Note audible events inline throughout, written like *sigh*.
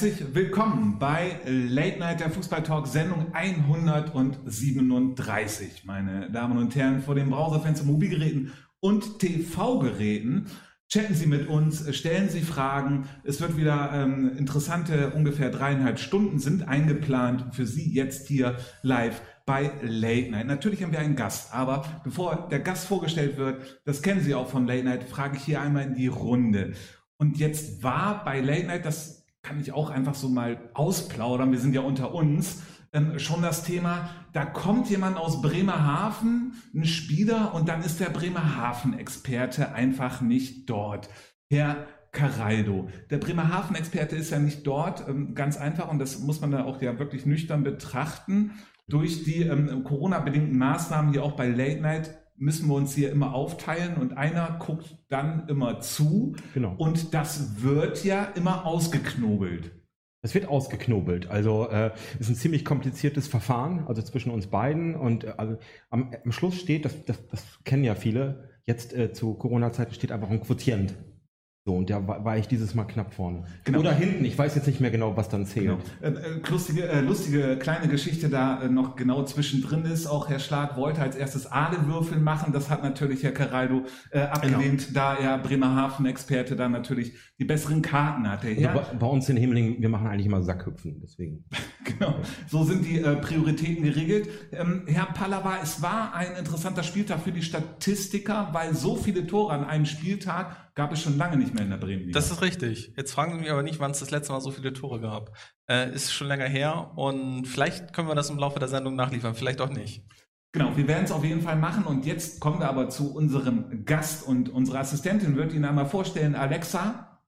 Herzlich willkommen bei Late Night der Fußball Talk Sendung 137, meine Damen und Herren, vor den Browserfenstern, Mobilgeräten und TV-Geräten. Chatten Sie mit uns, stellen Sie Fragen. Es wird wieder ähm, interessante ungefähr dreieinhalb Stunden sind eingeplant für Sie jetzt hier live bei Late Night. Natürlich haben wir einen Gast, aber bevor der Gast vorgestellt wird, das kennen Sie auch von Late Night, frage ich hier einmal in die Runde. Und jetzt war bei Late Night, das kann ich auch einfach so mal ausplaudern, wir sind ja unter uns, ähm, schon das Thema, da kommt jemand aus Bremerhaven, ein Spieler, und dann ist der Bremerhaven-Experte einfach nicht dort. Herr Caraldo. Der Bremerhaven-Experte ist ja nicht dort, ähm, ganz einfach, und das muss man da auch ja wirklich nüchtern betrachten durch die ähm, Corona-bedingten Maßnahmen hier auch bei Late Night müssen wir uns hier immer aufteilen und einer guckt dann immer zu. Genau. Und das wird ja immer ausgeknobelt. Es wird ausgeknobelt. Also äh, ist ein ziemlich kompliziertes Verfahren, also zwischen uns beiden. Und äh, also, am, am Schluss steht, das, das, das kennen ja viele, jetzt äh, zu Corona-Zeiten steht einfach ein Quotient. So, und da war, war, ich dieses Mal knapp vorne. Genau. Oder hinten, ich weiß jetzt nicht mehr genau, was dann zählt. Genau. Äh, äh, lustige, äh, lustige kleine Geschichte da äh, noch genau zwischendrin ist. Auch Herr Schlag wollte als erstes Adelwürfel machen. Das hat natürlich Herr Caraldo äh, abgelehnt, genau. da er Bremerhaven-Experte da natürlich die besseren Karten hatte. Also bei, bei, uns in Himmeling, wir machen eigentlich immer Sackhüpfen, deswegen. *laughs* genau, so sind die äh, Prioritäten geregelt. Ähm, Herr Pallava, es war ein interessanter Spieltag für die Statistiker, weil so viele Tore an einem Spieltag gab es schon lange nicht mehr in der Bremen. -Liga. Das ist richtig. Jetzt fragen Sie mich aber nicht, wann es das letzte Mal so viele Tore gab. Äh, ist schon länger her und vielleicht können wir das im Laufe der Sendung nachliefern, vielleicht auch nicht. Genau, wir werden es auf jeden Fall machen und jetzt kommen wir aber zu unserem Gast und unsere Assistentin wird Ihnen einmal vorstellen, Alexa.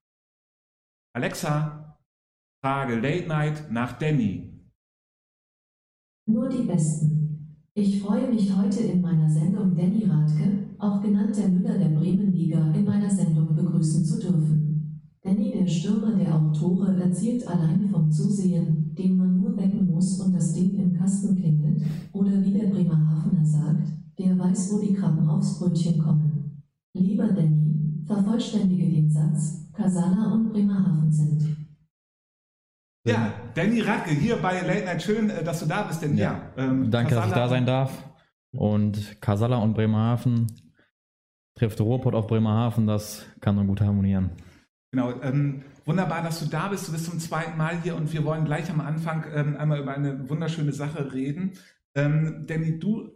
Alexa, Frage Late Night nach Danny. Nur die Besten. Ich freue mich heute in meiner Sendung Danny Radke, auch genannt der Müller der Bremenliga, in meiner Sendung begrüßen zu dürfen. Danny, der Stürmer, der auch Tore erzielt, allein vom Zusehen, den man nur wecken muss und das Ding im Kasten klingelt, oder wie der Bremerhavener sagt, der weiß, wo die Krabben aufs Brötchen kommen. Lieber Danny, vervollständige den Satz, Kasala und Bremerhaven sind. Ja, Danny Radke hier bei Late Night. Schön, äh, dass du da bist, denn ja. ja ähm, Danke, Kasala dass ich da sein darf. Und Kasala und Bremerhaven trifft Ruhrpott auf Bremerhaven, das kann nur gut harmonieren. Genau, ähm, wunderbar, dass du da bist. Du bist zum zweiten Mal hier und wir wollen gleich am Anfang ähm, einmal über eine wunderschöne Sache reden. Ähm, Danny, du,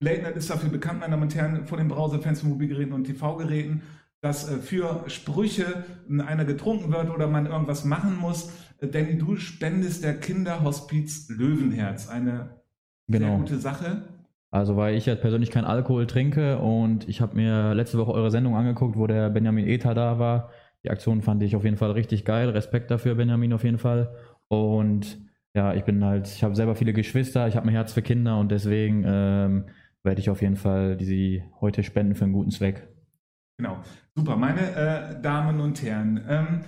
Late Night ist dafür bekannt, meine Damen und Herren, vor den Browserfans von Mobilgeräten und TV-Geräten, dass äh, für Sprüche einer getrunken wird oder man irgendwas machen muss. Danny, du spendest der Kinderhospiz Löwenherz. Eine genau. sehr gute Sache. Also weil ich jetzt persönlich keinen Alkohol trinke und ich habe mir letzte Woche eure Sendung angeguckt, wo der Benjamin Eta da war. Die Aktion fand ich auf jeden Fall richtig geil. Respekt dafür, Benjamin, auf jeden Fall. Und ja, ich bin halt, ich habe selber viele Geschwister, ich habe ein Herz für Kinder und deswegen ähm, werde ich auf jeden Fall diese heute spenden für einen guten Zweck. Genau, super. Meine äh, Damen und Herren, ähm,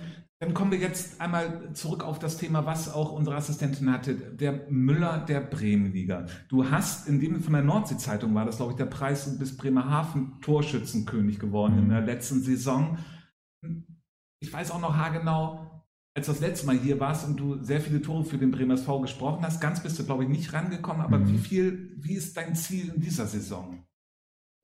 dann kommen wir jetzt einmal zurück auf das Thema, was auch unsere Assistentin hatte, der Müller der Bremenliga. Du hast in dem von der Nordsee-Zeitung war das, glaube ich, der Preis und bist Bremerhaven Torschützenkönig geworden mhm. in der letzten Saison. Ich weiß auch noch haargenau, als du das letzte Mal hier warst und du sehr viele Tore für den Bremer SV gesprochen hast, ganz bist du, glaube ich, nicht rangekommen, aber mhm. wie viel, wie ist dein Ziel in dieser Saison?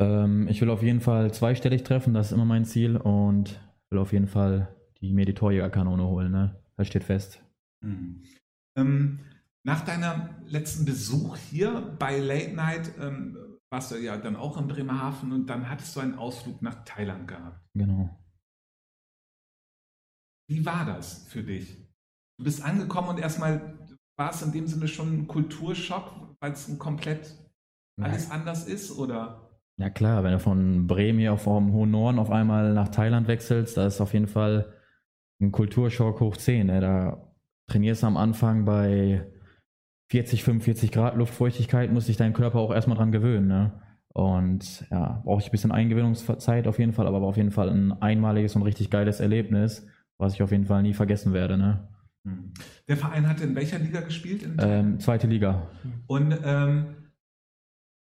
Ähm, ich will auf jeden Fall zweistellig treffen, das ist immer mein Ziel und will auf jeden Fall die mir die Torjägerkanone holen. Ne? Das steht fest. Mhm. Ähm, nach deinem letzten Besuch hier bei Late Night ähm, warst du ja dann auch in Bremerhaven und dann hattest du einen Ausflug nach Thailand gehabt. Genau. Wie war das für dich? Du bist angekommen und erstmal war es in dem Sinne schon ein Kulturschock, weil es ein komplett alles anders ist, oder? Ja klar, wenn du von Bremen hier auf vom hohen Norden auf einmal nach Thailand wechselst, da ist auf jeden Fall ein Kulturschock hoch 10. Ne? Da trainierst du am Anfang bei 40, 45 Grad Luftfeuchtigkeit, muss sich dein Körper auch erstmal dran gewöhnen. Ne? Und ja, brauche ich ein bisschen Eingewöhnungszeit auf jeden Fall, aber auf jeden Fall ein einmaliges und richtig geiles Erlebnis, was ich auf jeden Fall nie vergessen werde. Ne? Hm. Der Verein hat in welcher Liga gespielt? Ähm, zweite Liga. Und ähm,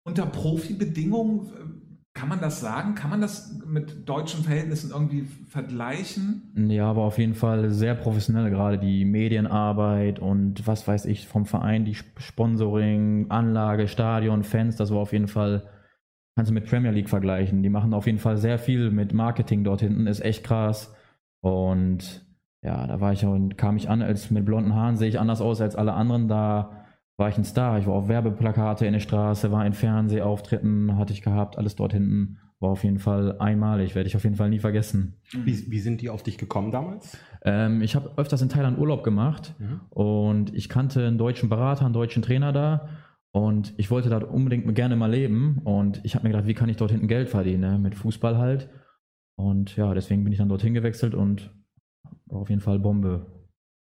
unter Profibedingungen kann man das sagen? Kann man das mit deutschen Verhältnissen irgendwie vergleichen? Ja, aber auf jeden Fall sehr professionell, gerade die Medienarbeit und was weiß ich vom Verein, die Sponsoring, Anlage, Stadion, Fans, das war auf jeden Fall, kannst du mit Premier League vergleichen. Die machen auf jeden Fall sehr viel mit Marketing dort hinten, ist echt krass. Und ja, da war ich und kam ich an, als mit blonden Haaren sehe ich anders aus als alle anderen. Da war ich ein Star. Ich war auf Werbeplakate in der Straße, war in Fernsehauftritten, hatte ich gehabt, alles dort hinten. War auf jeden Fall einmalig, werde ich auf jeden Fall nie vergessen. Wie, wie sind die auf dich gekommen damals? Ähm, ich habe öfters in Thailand Urlaub gemacht und ich kannte einen deutschen Berater, einen deutschen Trainer da und ich wollte da unbedingt gerne mal leben und ich habe mir gedacht, wie kann ich dort hinten Geld verdienen, ne? mit Fußball halt. Und ja, deswegen bin ich dann dorthin gewechselt und war auf jeden Fall Bombe.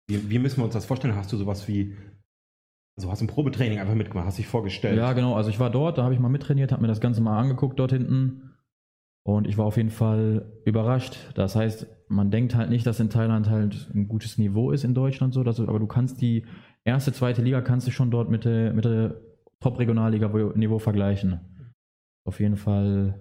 Wie, wie müssen wir uns das vorstellen? Hast du sowas wie, also hast du ein Probetraining einfach mitgemacht, hast dich vorgestellt? Ja, genau. Also ich war dort, da habe ich mal mittrainiert, habe mir das Ganze mal angeguckt dort hinten. Und ich war auf jeden Fall überrascht. Das heißt, man denkt halt nicht, dass in Thailand halt ein gutes Niveau ist in Deutschland so, dass du, aber du kannst die erste, zweite Liga kannst du schon dort mit der, mit der Top-Regionalliga-Niveau vergleichen. Auf jeden Fall.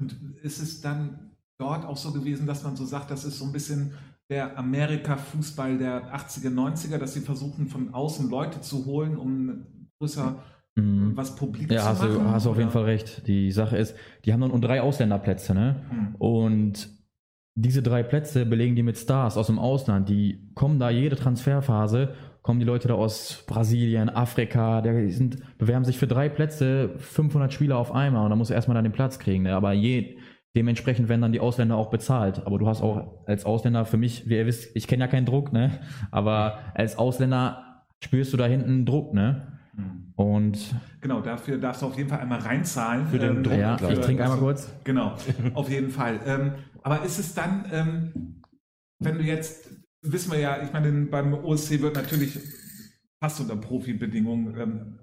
Und ist es dann dort auch so gewesen, dass man so sagt, das ist so ein bisschen der Amerika-Fußball der 80er, 90er, dass sie versuchen, von außen Leute zu holen, um größer Mhm. was publik Ja, zu machen? du, hast du auf jeden? Fall recht. Die Sache ist, die haben dann nur drei Ausländerplätze, ne? Hm. Und diese drei Plätze belegen die mit Stars aus dem Ausland. Die kommen da jede Transferphase, kommen die Leute da aus Brasilien, Afrika, die sind, bewerben sich für drei Plätze, 500 Spieler auf einmal und da musst du erstmal dann den Platz kriegen. Ne? Aber je, dementsprechend werden dann die Ausländer auch bezahlt. Aber du hast auch als Ausländer, für mich, wie ihr wisst, ich kenne ja keinen Druck, ne? Aber als Ausländer spürst du da hinten Druck, ne? Hm. Und Genau, dafür darfst du auf jeden Fall einmal reinzahlen. Für den Druck, ja, glaub ich trinke einmal kurz. Genau, auf jeden Fall. Ähm, aber ist es dann, ähm, wenn du jetzt, wissen wir ja, ich meine, beim OSC wird natürlich fast unter Profibedingungen, ähm,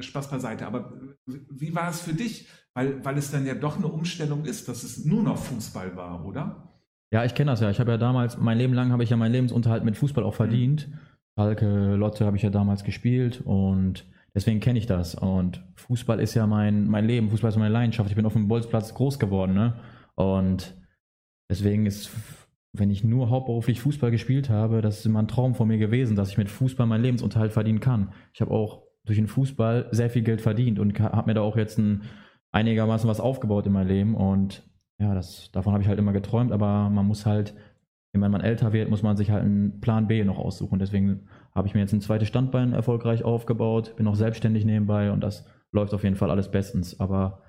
Spaß beiseite, aber wie war es für dich? Weil, weil es dann ja doch eine Umstellung ist, dass es nur noch Fußball war, oder? Ja, ich kenne das ja. Ich habe ja damals, mein Leben lang habe ich ja meinen Lebensunterhalt mit Fußball auch verdient. Schalke, Lotte habe ich ja damals gespielt und deswegen kenne ich das. Und Fußball ist ja mein, mein Leben, Fußball ist meine Leidenschaft. Ich bin auf dem Bolzplatz groß geworden, ne? Und deswegen ist, wenn ich nur hauptberuflich Fußball gespielt habe, das ist immer ein Traum von mir gewesen, dass ich mit Fußball meinen Lebensunterhalt verdienen kann. Ich habe auch durch den Fußball sehr viel Geld verdient und habe mir da auch jetzt ein, einigermaßen was aufgebaut in meinem Leben und ja, das, davon habe ich halt immer geträumt, aber man muss halt, wenn man älter wird, muss man sich halt einen Plan B noch aussuchen. Deswegen habe ich mir jetzt ein zweites Standbein erfolgreich aufgebaut, bin auch selbstständig nebenbei und das läuft auf jeden Fall alles bestens. Aber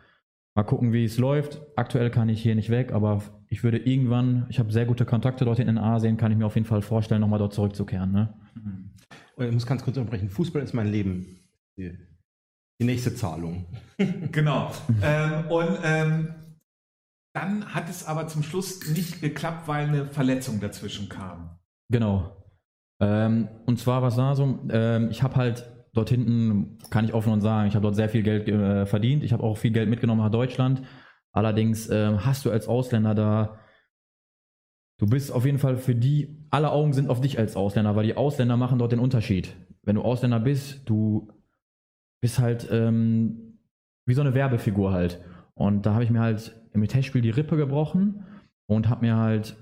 mal gucken, wie es läuft. Aktuell kann ich hier nicht weg, aber ich würde irgendwann, ich habe sehr gute Kontakte dorthin in Asien, kann ich mir auf jeden Fall vorstellen, nochmal dort zurückzukehren. Ne? Ich muss ganz kurz unterbrechen. Fußball ist mein Leben. Die, nächste Zahlung. *laughs* Genau. ähm, und ähm, dann hat es aber zum Schluss nicht geklappt, weil eine Verletzung dazwischen kam. Genau. Ähm, und zwar, was war so? Ähm, ich habe halt dort hinten, kann ich offen und sagen, ich habe dort sehr viel Geld äh, verdient. Ich habe auch viel Geld mitgenommen nach Deutschland. Allerdings ähm, hast du als Ausländer da, du bist auf jeden Fall für die, alle Augen sind auf dich als Ausländer, weil die Ausländer machen dort den Unterschied. Wenn du Ausländer bist, du bist halt ähm, wie so eine Werbefigur halt. Und da habe ich mir halt im Testspiel die Rippe gebrochen und habe mir halt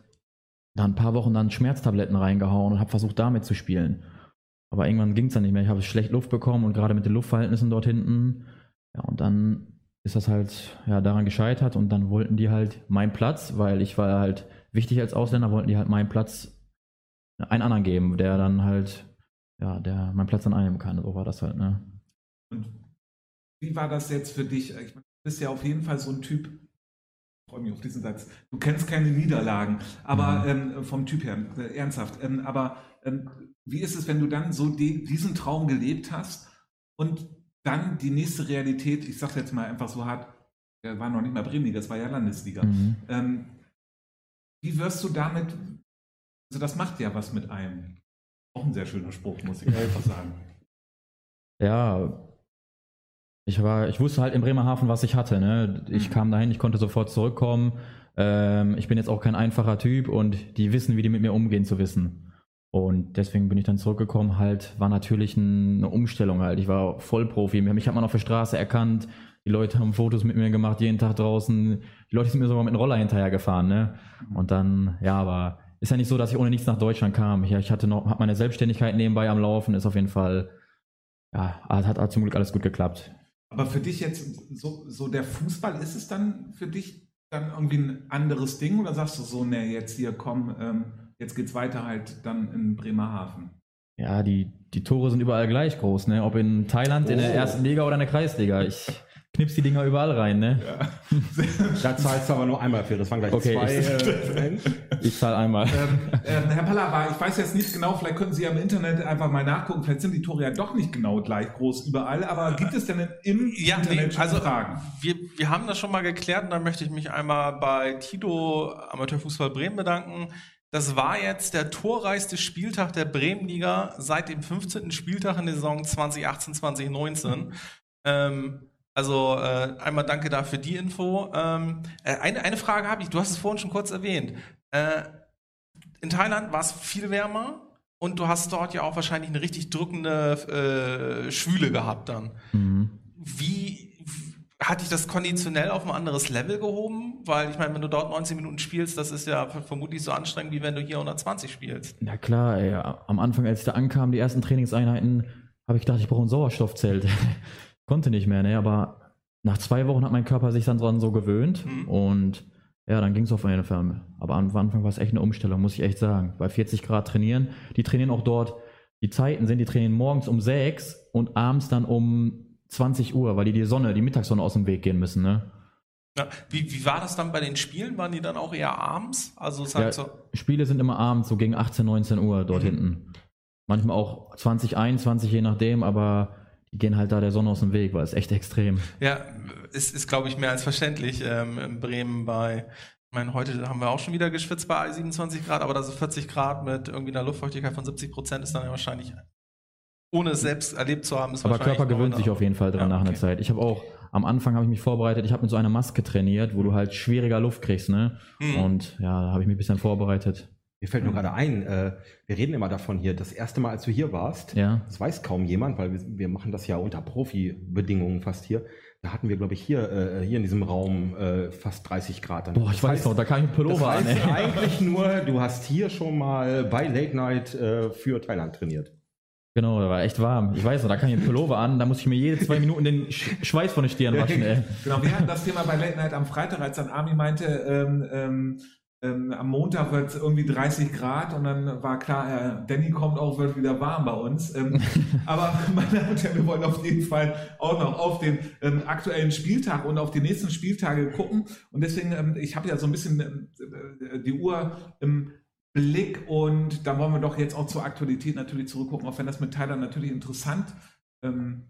da ein paar Wochen dann Schmerztabletten reingehauen und habe versucht, damit zu spielen. Aber irgendwann ging es dann nicht mehr. Ich habe schlecht Luft bekommen und gerade mit den Luftverhältnissen dort hinten. Ja, und dann ist das halt ja, daran gescheitert und dann wollten die halt meinen Platz, weil ich war halt wichtig als Ausländer, wollten die halt meinen Platz einen anderen geben, der dann halt, ja, der meinen Platz dann einnehmen kann. So war das halt, ne? Und wie war das jetzt für dich? Ich meine, du bist ja auf jeden Fall so ein Typ, ich freue mich auf diesen Satz, du kennst keine Niederlagen, aber ähm, vom Typ her, äh, ernsthaft. Ähm, aber ähm, wie ist es, wenn du dann so die, diesen Traum gelebt hast und dann die nächste Realität, ich sage jetzt mal einfach so hart, der war noch nicht mal Bremenliga, das war ja Landesliga. Mhm. Ähm, wie wirst du damit, also das macht ja was mit einem. Auch ein sehr schöner Spruch, muss ich *laughs* einfach sagen. Ja, ich war, ich wusste halt in Bremerhaven, was ich hatte. Ne? Ich Mhm. kam dahin, ich konnte sofort zurückkommen. Ähm, ich bin jetzt auch kein einfacher Typ und die wissen, wie die mit mir umgehen zu wissen. Und deswegen bin ich dann zurückgekommen. Halt war natürlich ein, eine Umstellung halt. Ich war Vollprofi. Mich hat man auf der Straße erkannt. Die Leute haben Fotos mit mir gemacht, jeden Tag draußen. Die Leute sind mir sogar mit einem Roller hinterher gefahren, ne? Und dann, ja, aber ist ja nicht so, dass ich ohne nichts nach Deutschland kam. Ich, ich hatte noch, habe meine Selbstständigkeit nebenbei am Laufen, ist auf jeden Fall, ja, hat, hat zum Glück alles gut geklappt. Aber für dich jetzt, so, so der Fußball, ist es dann für dich dann irgendwie ein anderes Ding oder sagst du so, ne, jetzt hier komm, ähm, jetzt geht's weiter halt dann in Bremerhaven? Ja, die, die Tore sind überall gleich groß, ne? Ob in Thailand, in der Oh. ersten Liga oder in der Kreisliga. Ich knips die Dinger überall rein, ne? *laughs* Da zahlst du aber nur einmal für. Das waren gleich Okay, zwei. ich- Äh, *laughs* Ich zahle einmal. ähm, ähm, Herr Pallava, ich weiß jetzt nicht genau, vielleicht könnten Sie ja im Internet einfach mal nachgucken, vielleicht sind die Tore ja doch nicht genau gleich groß überall, aber gibt es denn im Ja, Internet nee, schon also Fragen? wir, wir haben das schon mal geklärt und da möchte ich mich einmal bei Tito Amateurfußball Bremen bedanken. Das war jetzt der torreichste Spieltag der Bremenliga seit dem 15. Spieltag in der Saison 2018-2019. Ähm, also äh, einmal danke da für die Info. Ähm, äh, eine, eine Frage habe ich, du hast es vorhin schon kurz erwähnt. Äh, in Thailand war es viel wärmer und du hast dort ja auch wahrscheinlich eine richtig drückende äh, Schwüle gehabt dann. Mhm. Wie hat dich das konditionell auf ein anderes Level gehoben? Weil ich meine, wenn du dort 19 Minuten spielst, das ist ja vermutlich so anstrengend, wie wenn du hier 120 spielst. Na klar, ey, am Anfang, als ich da ankam, die ersten Trainingseinheiten, habe ich gedacht, ich brauche ein Sauerstoffzelt. *laughs* Konnte nicht mehr, ne? Aber nach zwei Wochen hat mein Körper sich dann dran so gewöhnt Mhm. und ja, dann ging es auf jeden Fall. Aber am Anfang war es echt eine Umstellung, muss ich echt sagen. Bei 40 Grad trainieren, die trainieren auch dort, die Zeiten sind, die trainieren morgens um 6 und abends dann um 20 Uhr, weil die die Sonne, die Mittagssonne aus dem Weg gehen müssen, ne? Ja, wie, wie war das dann bei den Spielen? Waren die dann auch eher abends? Also es Ja, so, Spiele sind immer abends, so gegen 18, 19 Uhr dort Mhm. hinten. Manchmal auch 20, 21, je nachdem, aber die gehen halt da der Sonne aus dem Weg, weil es echt extrem. ja, ist, ist glaube ich, mehr als verständlich ähm, in Bremen bei, ich meine, heute haben wir auch schon wieder geschwitzt bei 27 Grad, aber da so 40 Grad mit irgendwie einer Luftfeuchtigkeit von 70 Prozent ist dann ja wahrscheinlich, ohne es selbst erlebt zu haben, ist Aber Körper gewöhnt sich auf jeden Fall dran Ja, nach einer okay. Zeit. Ich habe auch, am Anfang habe ich mich vorbereitet, ich habe mit so einer Maske trainiert, wo du halt schwieriger Luft kriegst, ne? Mhm. Und ja, da habe ich mich ein bisschen vorbereitet. Mir fällt nur gerade ein, äh, wir reden immer davon hier, das erste Mal, als du hier warst, Ja. das weiß kaum jemand, weil wir, wir machen das ja unter Profi-Bedingungen fast hier. Da hatten wir, glaube ich, hier, äh, hier in diesem Raum äh, fast 30 Grad. Dann. Boah, ich Das weiß heißt- noch, da kam ich Das Pullover an, heißt ey. eigentlich *laughs* nur, du hast hier schon mal bei Late Night äh, für Thailand trainiert. Genau, da war echt warm. Ich weiß noch, da kam ich mit Pullover an, da musste ich mir jede zwei Minuten den Sch Schweiß von den Stirn waschen, ey. *laughs* Genau, wir hatten das Thema bei Late Night am Freitag, als dann Armin meinte, ähm, ähm, ähm, am Montag wird es irgendwie 30 Grad und dann war klar, äh, Danny kommt auch, wird wieder warm bei uns. Ähm, *laughs* aber *laughs* meine Damen und Herren, wir wollen auf jeden Fall auch noch auf den ähm, aktuellen Spieltag und auf die nächsten Spieltage gucken. Und deswegen, ähm, ich habe ja so ein bisschen ähm, äh, die Uhr im Blick und da wollen wir doch jetzt auch zur Aktualität natürlich zurückgucken, auch wenn das mit Thailand natürlich interessant ähm,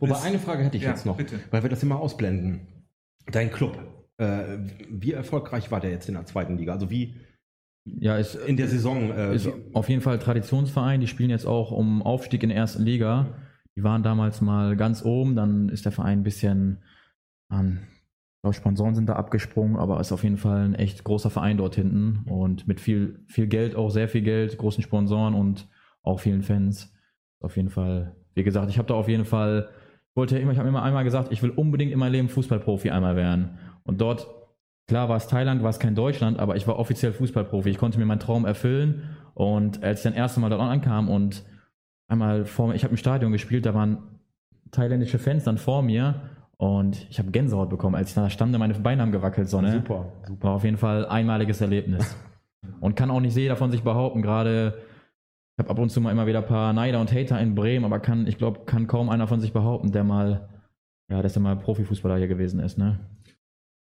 Wobei ist. eine Frage hätte ich Ja, jetzt noch, bitte. weil wir das immer ausblenden. Dein Club, äh, wie erfolgreich war der jetzt in der zweiten Liga? Also wie Ja, ist, in der Saison? Äh, ist auf jeden Fall Traditionsverein, die spielen jetzt auch um Aufstieg in der ersten Liga. Die waren damals mal ganz oben, dann ist der Verein ein bisschen an, ich glaube, Sponsoren sind da abgesprungen, aber ist auf jeden Fall ein echt großer Verein dort hinten und mit viel, viel Geld, auch sehr viel Geld, großen Sponsoren und auch vielen Fans. Auf jeden Fall, wie gesagt, ich habe da auf jeden Fall, ich wollte ja immer, ich habe immer einmal gesagt, ich will unbedingt in meinem Leben Fußballprofi einmal werden. Und dort, klar war es Thailand, war es kein Deutschland, aber ich war offiziell Fußballprofi. Ich konnte mir meinen Traum erfüllen. Und als ich dann erste Mal dort ankam und einmal vor mir, ich habe im Stadion gespielt, da waren thailändische Fans dann vor mir und ich habe Gänsehaut bekommen, als ich da stand, meine Beine haben gewackelt. So, ne? super, super. War auf jeden Fall ein einmaliges Erlebnis. *laughs* Und kann auch nicht jeder von sich behaupten, gerade ich habe ab und zu mal immer wieder ein paar Neider und Hater in Bremen, aber kann, ich glaube, kann kaum einer von sich behaupten, der mal, ja, dass er mal Profifußballer hier gewesen ist, ne?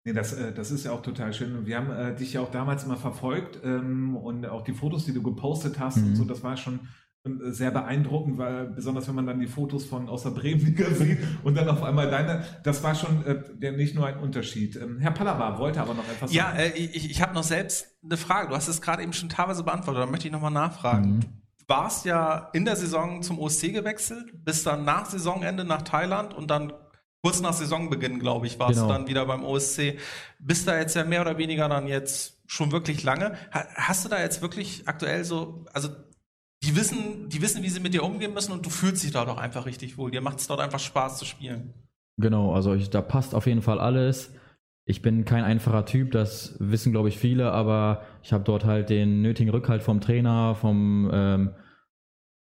Nee, das, äh, das ist ja auch total schön. Wir haben äh, dich ja auch damals immer verfolgt ähm, und auch die Fotos, die du gepostet hast Mhm. und so, das war schon äh, sehr beeindruckend, weil besonders wenn man dann die Fotos von aus der Bremenliga *laughs* sieht und dann auf einmal deine, das war schon äh, nicht nur ein Unterschied. Ähm, Herr Pallava wollte aber noch etwas Ja, sagen. äh, ich, ich habe noch selbst eine Frage. Du hast es gerade eben schon teilweise beantwortet, da möchte ich nochmal nachfragen. Mhm. Du warst ja in der Saison zum OSC gewechselt, bist dann nach Saisonende nach Thailand und dann kurz nach Saisonbeginn, glaube ich, warst Genau. du dann wieder beim OSC. Bist da jetzt ja mehr oder weniger dann jetzt schon wirklich lange. Ha- Hast du da jetzt wirklich aktuell so, also die wissen, die wissen, wie sie mit dir umgehen müssen und du fühlst dich dort auch einfach richtig wohl. Dir macht es dort einfach Spaß zu spielen. Genau, also ich, da passt auf jeden Fall alles. Ich bin kein einfacher Typ, das wissen, glaube ich, viele, aber ich habe dort halt den nötigen Rückhalt vom Trainer, vom ähm,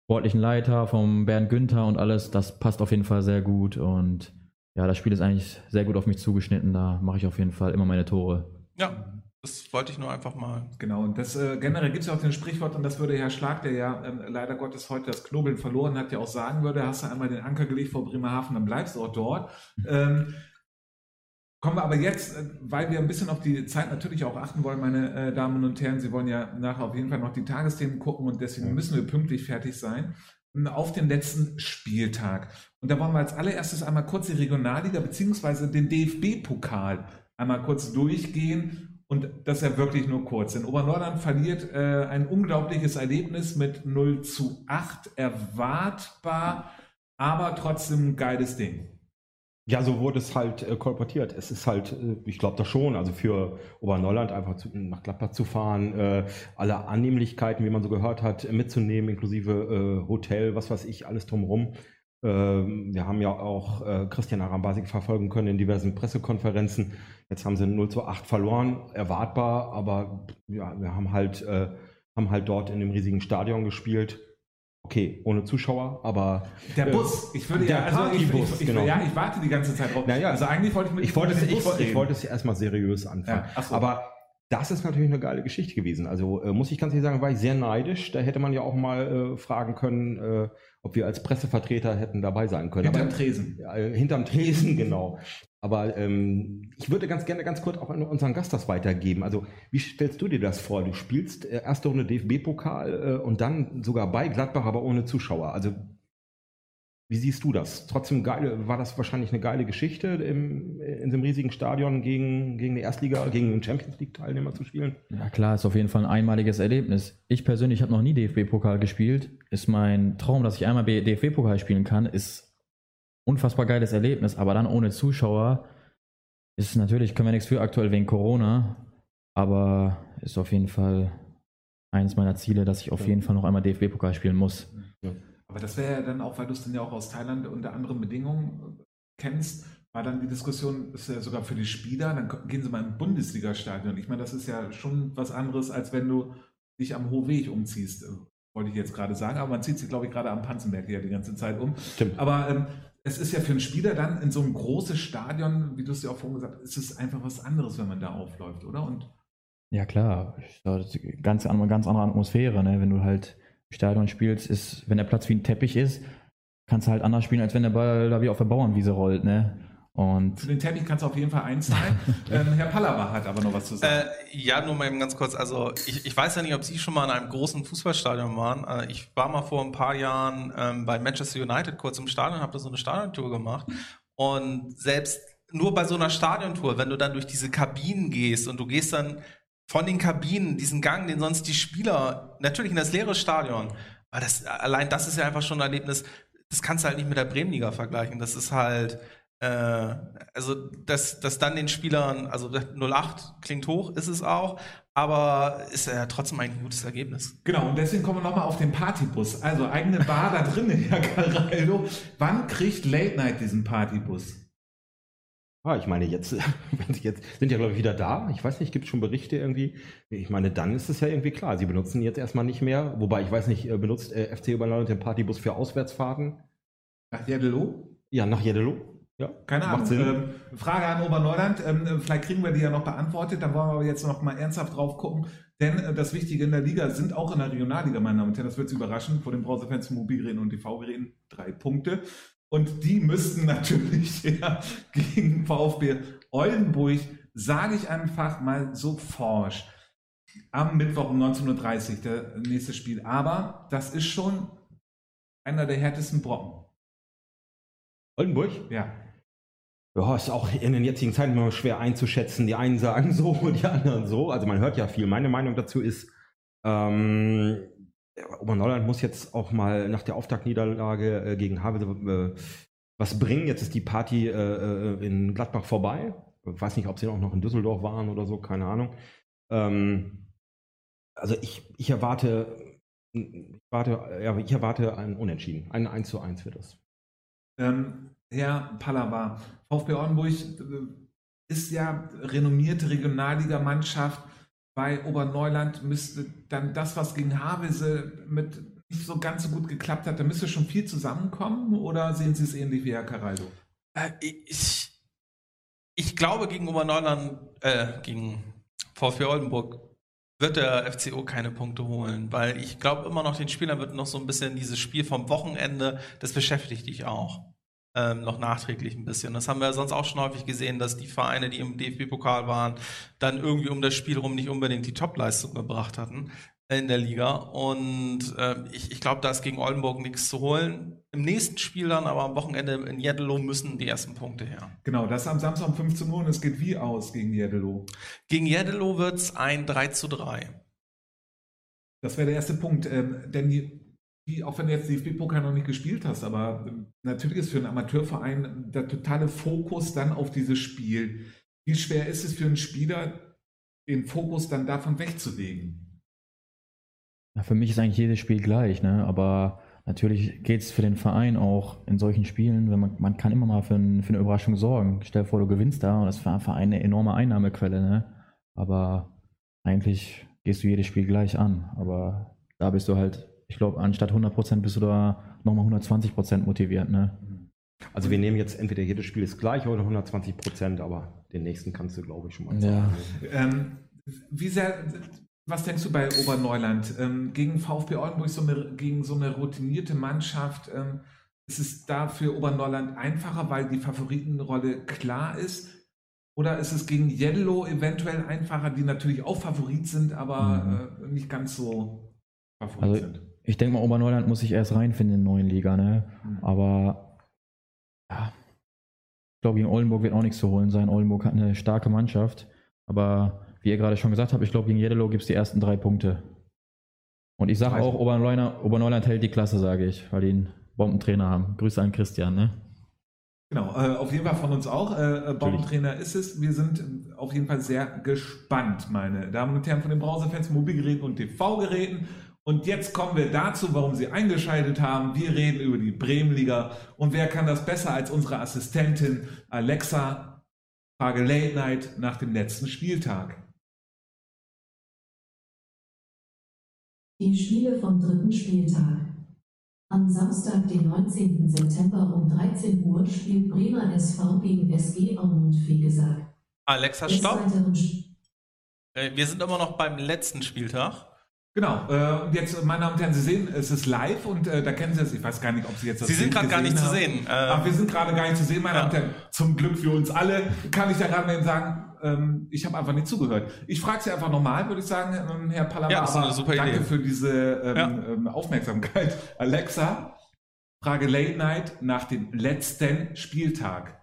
sportlichen Leiter, vom Bernd Günther und alles. Das passt auf jeden Fall sehr gut und ja, das Spiel ist eigentlich sehr gut auf mich zugeschnitten. Da mache ich auf jeden Fall immer meine Tore. Ja, das wollte ich nur einfach mal. Genau, und das äh, generell gibt es ja auch den Sprichwort, und das würde Herr Schlag, der ja ähm, leider Gottes heute das Knobeln verloren hat, ja auch sagen würde, hast du einmal den Anker gelegt vor Bremerhaven, dann bleibst du auch dort. Ähm, kommen wir aber jetzt, äh, weil wir ein bisschen auf die Zeit natürlich auch achten wollen, meine äh, Damen und Herren, Sie wollen ja nachher auf jeden Fall noch die Tagesthemen gucken und deswegen müssen wir pünktlich fertig sein, auf den letzten Spieltag. Und da wollen wir als allererstes einmal kurz die Regionalliga beziehungsweise den DFB-Pokal einmal kurz durchgehen und das ja wirklich nur kurz. Denn Obernordern verliert äh, ein unglaubliches Erlebnis mit 0 zu 8, erwartbar, aber trotzdem ein geiles Ding. Ja, so wurde es halt äh, kolportiert. Es ist halt, äh, ich glaube das schon, also für Oberneuland einfach zu, nach Gladbach zu fahren, äh, alle Annehmlichkeiten, wie man so gehört hat, mitzunehmen, inklusive äh, Hotel, was weiß ich, alles drumherum. Ähm, wir haben ja auch äh, Christian Arambasik verfolgen können in diversen Pressekonferenzen. Jetzt haben sie 0 zu 8 verloren, erwartbar, aber ja, wir haben halt, äh, haben halt dort in dem riesigen Stadion gespielt. Okay, ohne Zuschauer, aber. Der äh, Bus, ich würde ja, also ich, ich, ich, genau. ja, ich warte die ganze Zeit drauf. Naja, also eigentlich wollte ich mit ich wollte es, ich, ich wollte es erstmal seriös anfangen. Ja, so. Aber das ist natürlich eine geile Geschichte gewesen. Also äh, muss ich ganz ehrlich sagen, war ich sehr neidisch. Da hätte man ja auch mal äh, fragen können, äh, ob wir als Pressevertreter hätten dabei sein können. Hinterm Aber, Tresen. Äh, hinterm Tresen, *laughs* genau. Aber ähm, ich würde ganz gerne ganz kurz auch an unseren Gast das weitergeben. Also wie stellst du dir das vor? Du spielst äh, erste Runde DFB-Pokal äh, und dann sogar bei Gladbach, aber ohne Zuschauer. Also wie siehst du das? Trotzdem geil, war das wahrscheinlich eine geile Geschichte, im, in dem riesigen Stadion gegen, gegen die Erstliga, gegen den Champions League-Teilnehmer zu spielen? Ja klar, ist auf jeden Fall ein einmaliges Erlebnis. Ich persönlich habe noch nie DFB-Pokal gespielt. Ist mein Traum, dass ich einmal DFB-Pokal spielen kann. Ist unfassbar geiles Erlebnis, aber dann ohne Zuschauer ist natürlich, können wir nichts für aktuell wegen Corona, aber ist auf jeden Fall eines meiner Ziele, dass ich auf jeden Fall noch einmal DFB-Pokal spielen muss. Ja. Aber das wäre ja dann auch, weil du es dann ja auch aus Thailand unter anderen Bedingungen kennst, war dann die Diskussion, ist ja sogar für die Spieler, dann gehen sie mal im Bundesliga-Stadion. Ich meine, das ist ja schon was anderes, als wenn du dich am Hohweg umziehst, wollte ich jetzt gerade sagen, aber man zieht sich, glaube ich, gerade am Panzenberg ja die ganze Zeit um. Stimmt. Aber ähm, es ist ja für einen Spieler dann in so einem großen Stadion, wie du es ja auch vorhin gesagt hast, ist es einfach was anderes, wenn man da aufläuft, oder? Und ja, klar. Ganz, ganz andere Atmosphäre, ne? wenn du halt Stadion spielst, ist, wenn der Platz wie ein Teppich ist, kannst du halt anders spielen, als wenn der Ball da wie auf der Bauernwiese rollt, ne? Und Für den Teppich kannst du auf jeden Fall einzahlen. *laughs* ähm, Herr Pallava hat aber noch was zu sagen. Äh, ja, nur mal eben ganz kurz. Also ich, ich weiß ja nicht, ob Sie schon mal in einem großen Fußballstadion waren. Äh, ich war mal vor ein paar Jahren ähm, bei Manchester United kurz im Stadion, habe da so eine Stadiontour gemacht. Und selbst nur bei so einer Stadiontour, wenn du dann durch diese Kabinen gehst und du gehst dann von den Kabinen, diesen Gang, den sonst die Spieler, natürlich in das leere Stadion, aber das, allein das ist ja einfach schon ein Erlebnis, das kannst du halt nicht mit der Bremenliga vergleichen. Das ist halt, also dass, dass dann den Spielern, also 08 klingt hoch, ist es auch, aber ist ja trotzdem ein gutes Ergebnis. Genau, und deswegen kommen wir nochmal auf den Partybus. Also eigene Bar da drin, Herr Caraldo. Wann kriegt Late Night diesen Partybus? Ah, ich meine, jetzt, *laughs* wenn sie jetzt sind ja, glaube ich, wieder da. Ich weiß nicht, gibt es schon Berichte irgendwie? Ich meine, dann ist es ja irgendwie klar. Sie benutzen jetzt erstmal nicht mehr. Wobei, ich weiß nicht, äh, benutzt äh, FC Oberland den Partybus für Auswärtsfahrten? Nach Jeddelo? Ja, nach Jeddelo. Ja, keine Ahnung. Ähm, Frage an Oberneuland. Ähm, vielleicht kriegen wir die ja noch beantwortet. Dann wollen wir aber jetzt noch mal ernsthaft drauf gucken. Denn äh, das Wichtige in der Liga sind auch in der Regionalliga, meine Damen und Herren. Das wird Sie überraschen. Vor den Browserfans, Mobilgeräten und TV-Geräten drei Punkte. Und die müssten *laughs* natürlich ja, gegen VfB Oldenburg, sage ich einfach mal so forsch, am Mittwoch um 19.30 Uhr, der nächste Spiel. Aber das ist schon einer der härtesten Brocken. Oldenburg? Ja. Ja, ist auch in den jetzigen Zeiten immer schwer einzuschätzen. Die einen sagen so *laughs* und die anderen so. Also man hört ja viel. Meine Meinung dazu ist, ähm, Oberneuland muss jetzt auch mal nach der Auftaktniederlage äh, gegen Havelse äh, was bringen. Jetzt ist die Party äh, äh, in Gladbach vorbei. Ich weiß nicht, ob sie auch noch in Düsseldorf waren oder so, keine Ahnung. Ähm, also ich, ich erwarte, ich, warte, ja, ich erwarte ein Unentschieden. Ein 1 zu 1 wird das. Ähm, Herr Pallava, VfB Oldenburg äh, ist ja renommierte Regionalligamannschaft. Bei Oberneuland müsste dann das, was gegen Havelse mit nicht so ganz so gut geklappt hat, da müsste schon viel zusammenkommen oder sehen Sie es ähnlich wie Herr Caraldo? Äh, ich, ich glaube, gegen Oberneuland, äh, gegen VfB Oldenburg wird der FCO keine Punkte holen, weil ich glaube immer noch, den Spielern wird noch so ein bisschen dieses Spiel vom Wochenende, das beschäftigt dich auch. Ähm, noch nachträglich ein bisschen. Das haben wir sonst auch schon häufig gesehen, dass die Vereine, die im DFB-Pokal waren, dann irgendwie um das Spiel rum nicht unbedingt die Topleistung gebracht hatten in der Liga. Und äh, ich, ich glaube, da ist gegen Oldenburg nichts zu holen. Im nächsten Spiel dann, aber am Wochenende in Jeddelo müssen die ersten Punkte her. Genau, das ist am Samstag um 15 Uhr und es geht wie aus gegen Jeddelo? Gegen Jeddelo wird es ein 3 zu 3. Das wäre der erste Punkt. Ähm, denn die, auch wenn du jetzt DFB-Pokal noch nicht gespielt hast, aber ähm, natürlich ist für einen Amateurverein der totale Fokus dann auf dieses Spiel. Wie schwer ist es für einen Spieler, den Fokus dann davon wegzulegen? Ja, für mich ist eigentlich jedes Spiel gleich, ne? aber natürlich geht es für den Verein auch in solchen Spielen, wenn man, man kann immer mal für, ein, für eine Überraschung sorgen. Stell dir vor, du gewinnst da und das ist für eine enorme Einnahmequelle, ne? aber eigentlich gehst du jedes Spiel gleich an, aber da bist du halt, ich glaube, anstatt 100% bist du da nochmal 120% motiviert. Ne? Also wir nehmen jetzt entweder jedes Spiel ist gleich oder 120% aber den nächsten kannst du, glaube ich, schon mal Ja. sagen. Ähm, wie sehr, was denkst du bei Oberneuland? Ähm, gegen VfB Oldenburg, so eine, gegen so eine routinierte Mannschaft, ähm, ist es da für Oberneuland einfacher, weil die Favoritenrolle klar ist? Oder ist es gegen Yellow eventuell einfacher, die natürlich auch Favorit sind, aber äh, nicht ganz so Favorit Also sind? Ich denke mal, Oberneuland muss sich erst reinfinden in der neuen Liga, ne? Mhm. Aber ja, ich glaube, gegen Oldenburg wird auch nichts zu holen sein. Oldenburg hat eine starke Mannschaft, aber wie ihr gerade schon gesagt habt, ich glaube, gegen Jeddelo gibt es die ersten drei Punkte. Und ich sage auch, Oberneuland, Oberneuland hält die Klasse, sage ich, weil die einen Bombentrainer haben. Grüße an Christian, ne? Genau, äh, auf jeden Fall von uns auch. Äh, äh, Bombentrainer ist es. Wir sind äh, auf jeden Fall sehr gespannt, meine Damen und Herren, von den Browserfans, Mobilgeräten und TV-Geräten. Und jetzt kommen wir dazu, warum Sie eingeschaltet haben. Wir reden über die Bremenliga. Und wer kann das besser als unsere Assistentin Alexa? Frage Late Night nach dem letzten Spieltag. Die Spiele vom dritten Spieltag. Am Samstag, den 19. September um 13 Uhr spielt Bremer SV gegen SG Aumund Fegesack. Alexa, stopp. Äh, wir sind immer noch beim letzten Spieltag. Genau, äh, und jetzt, meine Damen und Herren, Sie sehen, es ist live und äh, da kennen Sie es. Ich weiß gar nicht, ob Sie jetzt das Sie sind gerade gar nicht gesehen zu haben. sehen. Ach, wir Äh, sind gerade gar nicht zu sehen, meine Ja. Damen und Herren. Zum Glück für uns alle kann ich da gerade mal eben sagen, ähm, ich habe einfach nicht zugehört. Ich frage Sie einfach nochmal, würde ich sagen, ähm, Herr Palama. Ja, das ist eine super danke Idee. für diese ähm, Ja. ähm, Aufmerksamkeit. Alexa, Frage Late Night nach dem letzten Spieltag.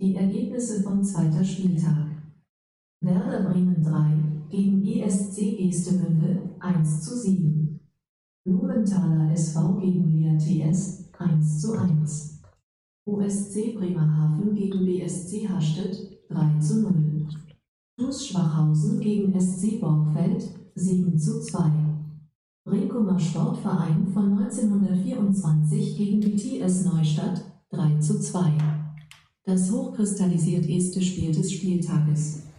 Die Ergebnisse vom zweiten Spieltag. Werder Bremen 3 gegen ESC Geestemünde 1 zu 7. Blumenthaler SV gegen Lea TS 1 zu 1. OSC Bremerhaven gegen BSC Hastedt 3 zu 0. TuS Schwachhausen gegen SC Borgfeld 7 zu 2. Brinkumer Sportverein von 1924 gegen die TS Neustadt 3 zu 2. Das hochkristallisiert erste Spiel des Spieltages.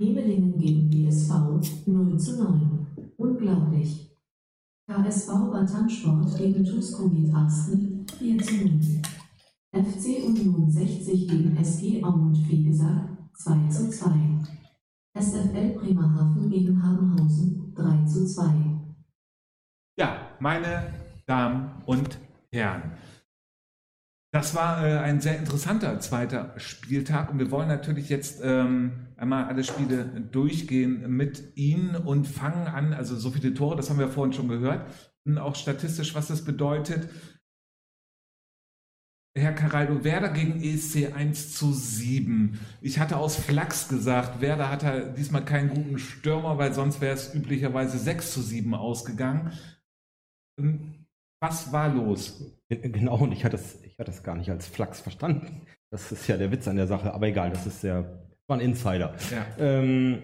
Hemelingen gegen BSV 0 zu 9. Unglaublich. KSV Batansport gegen TuS Komet Arsten 4 zu 0. FC Union 60 gegen SG Aumund Fegesack 2 zu 2. SFL Bremerhaven gegen Habenhausen 3 zu 2. Ja, meine Damen und Herren. Das war äh, ein sehr interessanter zweiter Spieltag und wir wollen natürlich jetzt ähm, einmal alle Spiele durchgehen mit Ihnen und fangen an, also so viele Tore, das haben wir vorhin schon gehört, und auch statistisch, was das bedeutet. Herr Caraldo, Werder gegen ESC 1 zu 7. Ich hatte aus Flachs gesagt, Werder hatte diesmal keinen guten Stürmer, weil sonst wäre es üblicherweise 6 zu 7 ausgegangen. Ähm, Was war los? Genau, und ich hatte es ich hatte es gar nicht als Flachs verstanden. Das ist ja der Witz an der Sache, aber egal, das ist ja war ein Insider. Ja. Ähm,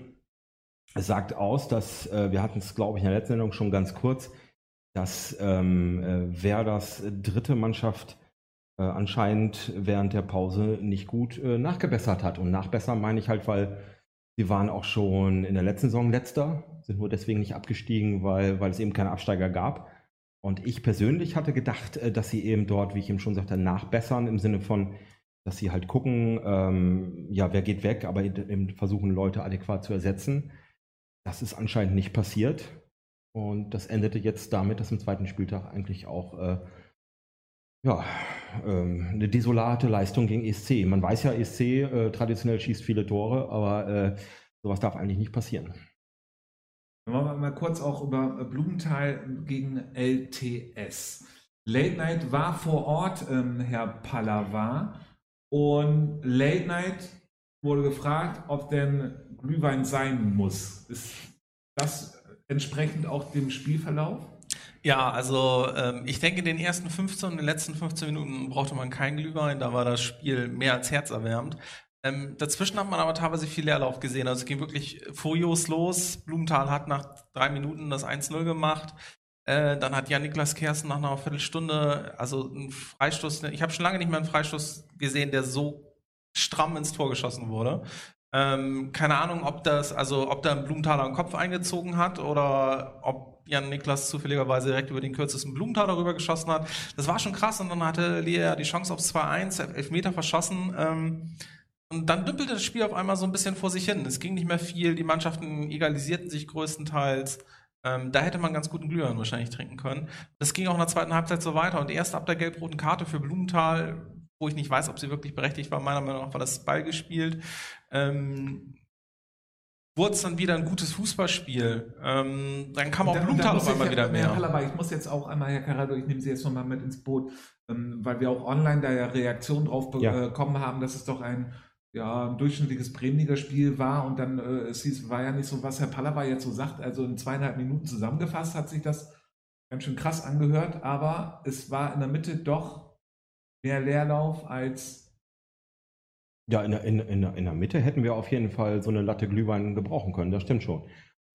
es sagt aus, dass, äh, wir hatten es, glaube ich, in der letzten Sendung schon ganz kurz, dass ähm, äh, Werders dritte Mannschaft äh, anscheinend während der Pause nicht gut äh, nachgebessert hat. Und nachbessern meine ich halt, weil sie waren auch schon in der letzten Saison letzter, sind nur deswegen nicht abgestiegen, weil, weil es eben keine Absteiger gab. Und ich persönlich hatte gedacht, äh, dass sie eben dort, wie ich eben schon sagte, nachbessern im Sinne von, dass sie halt gucken, ähm, ja, wer geht weg, aber eben versuchen, Leute adäquat zu ersetzen. Das ist anscheinend nicht passiert. Und das endete jetzt damit, dass im zweiten Spieltag eigentlich auch äh, ja, ähm, eine desolate Leistung gegen ESC. Man weiß ja, ESC äh, traditionell schießt viele Tore, aber äh, sowas darf eigentlich nicht passieren. Wollen wir mal kurz auch über Blumenthal gegen LTS. Late Night war vor Ort, ähm, Herr Pallava, und Late Night wurde gefragt, ob denn Glühwein sein muss. Ist das entsprechend auch dem Spielverlauf? Ja, also ähm, ich denke, in den ersten 15 und in den letzten 15 Minuten brauchte man keinen Glühwein, da war das Spiel mehr als herzerwärmend. Ähm, dazwischen hat man aber teilweise viel Leerlauf gesehen. Also es ging wirklich furios los. Blumenthal hat nach drei Minuten das 1-0 gemacht. Äh, dann hat Jan-Niklas Kersten nach einer Viertelstunde, also ein Freistoß, ich habe schon lange nicht mehr einen Freistoß gesehen, der so stramm ins Tor geschossen wurde. Ähm, keine Ahnung, ob das, also ob da ein Blumenthaler einen Kopf eingezogen hat oder ob Jan Niklas zufälligerweise direkt über den kürzesten Blumenthal darüber geschossen hat. Das war schon krass und dann hatte Lea die Chance aufs 2-1, elf Meter verschossen. Ähm, und dann dümpelte das Spiel auf einmal so ein bisschen vor sich hin. Es ging nicht mehr viel, die Mannschaften egalisierten sich größtenteils. Ähm, da hätte man ganz guten Glühwein wahrscheinlich trinken können. Das ging auch in der zweiten Halbzeit so weiter. Und erst ab der gelb-roten Karte für Blumenthal, wo ich nicht weiß, ob sie wirklich berechtigt war, meiner Meinung nach war das Ball gespielt, ähm, wurde es dann wieder ein gutes Fußballspiel. Ähm, dann kam auch Blumenthal auf einmal wieder mehr. Herr ich muss jetzt auch einmal, Herr Carrado, ich nehme Sie jetzt nochmal mit ins Boot, ähm, weil wir auch online da ja Reaktionen drauf bekommen ja. haben, dass es doch ein ja, ein durchschnittliches Bremenliga-Spiel war und dann äh, es hieß, war ja nicht so, was Herr Pallava jetzt so sagt. Also in zweieinhalb Minuten zusammengefasst hat sich das ganz schön krass angehört, aber es war in der Mitte doch mehr Leerlauf als. Ja, in der, in, in, in der Mitte hätten wir auf jeden Fall so eine Latte Glühwein gebrauchen können, das stimmt schon.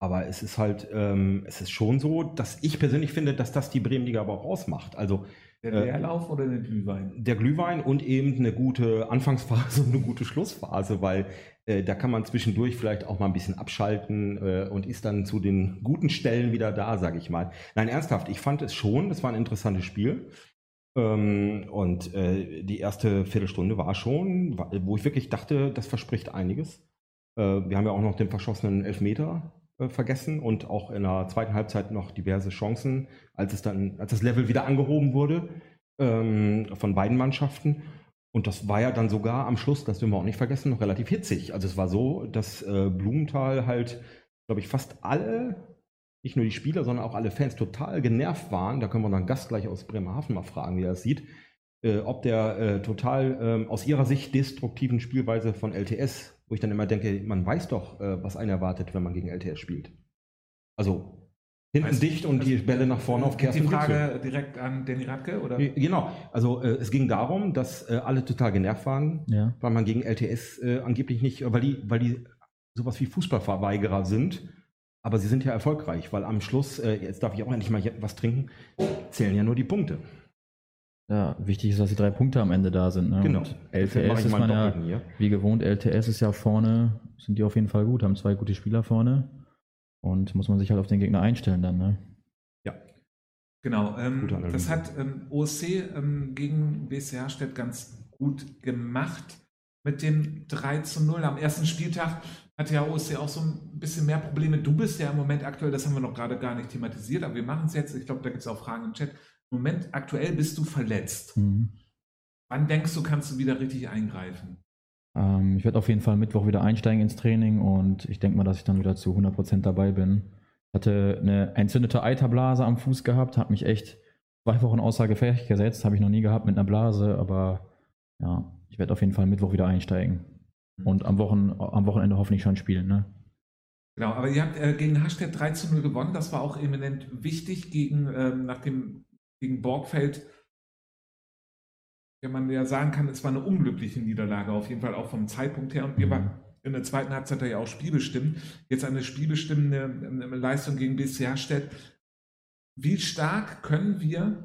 Aber es ist halt, ähm, es ist schon so, dass ich persönlich finde, dass das die Bremenliga aber auch ausmacht. Also der äh, Leerlauf oder der Glühwein? Der Glühwein und eben eine gute Anfangsphase *laughs* und eine gute Schlussphase, weil äh, da kann man zwischendurch vielleicht auch mal ein bisschen abschalten äh, und ist dann zu den guten Stellen wieder da, sage ich mal. Nein, ernsthaft, ich fand es schon, es war ein interessantes Spiel. Ähm, und äh, die erste Viertelstunde war schon, wo ich wirklich dachte, das verspricht einiges. Äh, wir haben ja auch noch den verschossenen Elfmeter äh, vergessen und auch in der zweiten Halbzeit noch diverse Chancen, als es dann, als das Level wieder angehoben wurde ähm, von beiden Mannschaften. Und das war ja dann sogar am Schluss, das dürfen wir auch nicht vergessen, noch relativ hitzig. Also es war so, dass äh, Blumenthal halt, glaube ich, fast alle, nicht nur die Spieler, sondern auch alle Fans total genervt waren. Da können wir unseren Gast gleich aus Bremerhaven mal fragen, wie er das sieht. Äh, ob der äh, total äh, aus ihrer Sicht destruktiven Spielweise von LTS wo ich dann immer denke, man weiß doch, äh, was einen erwartet, wenn man gegen LTS spielt. Also hinten also, dicht und also, die Bälle nach vorne auf Kerstin Die Frage Ritzel. direkt an Danny Radke, oder? Genau, also äh, es ging darum, dass äh, alle total genervt waren, ja. weil man gegen LTS äh, angeblich nicht, weil die, weil die sowas wie Fußballverweigerer sind, aber sie sind ja erfolgreich, weil am Schluss, äh, jetzt darf ich auch endlich mal was trinken, zählen ja nur die Punkte. Ja, wichtig ist, dass die drei Punkte am Ende da sind. Ne? Genau. Und LTS ist man ja, hier. wie gewohnt, LTS ist ja vorne, sind die auf jeden Fall gut, haben zwei gute Spieler vorne und muss man sich halt auf den Gegner einstellen dann. Ne? Ja. Genau, ähm, das hat ähm, OSC ähm, gegen BC Stedt ganz gut gemacht mit dem 3 zu 0. Am ersten Spieltag hatte ja OSC auch so ein bisschen mehr Probleme. Du bist ja im Moment aktuell, das haben wir noch gerade gar nicht thematisiert, aber wir machen es jetzt. Ich glaube, da gibt es auch Fragen im Chat. Moment, aktuell bist du verletzt. Mhm. Wann denkst du, kannst du wieder richtig eingreifen? Ähm, ich werde auf jeden Fall Mittwoch wieder einsteigen ins Training und ich denke mal, dass ich dann wieder zu 100% dabei bin. Ich hatte eine entzündete Eiterblase am Fuß gehabt, habe mich echt zwei Wochen außer Gefecht gesetzt, habe ich noch nie gehabt mit einer Blase, aber ja, ich werde auf jeden Fall Mittwoch wieder einsteigen. Mhm. Und am, Wochen, am Wochenende hoffentlich schon spielen. Ne? Genau, aber ihr habt äh, gegen Hashtag 3 zu 0 gewonnen. Das war auch eminent wichtig gegen, ähm, nach dem gegen Borgfeld, ja man ja sagen kann, es war eine unglückliche Niederlage, auf jeden Fall auch vom Zeitpunkt her. Und wir waren in der zweiten Halbzeit ja auch spielbestimmt. Jetzt eine spielbestimmende ähm, Leistung gegen BCH stellt. Wie stark können wir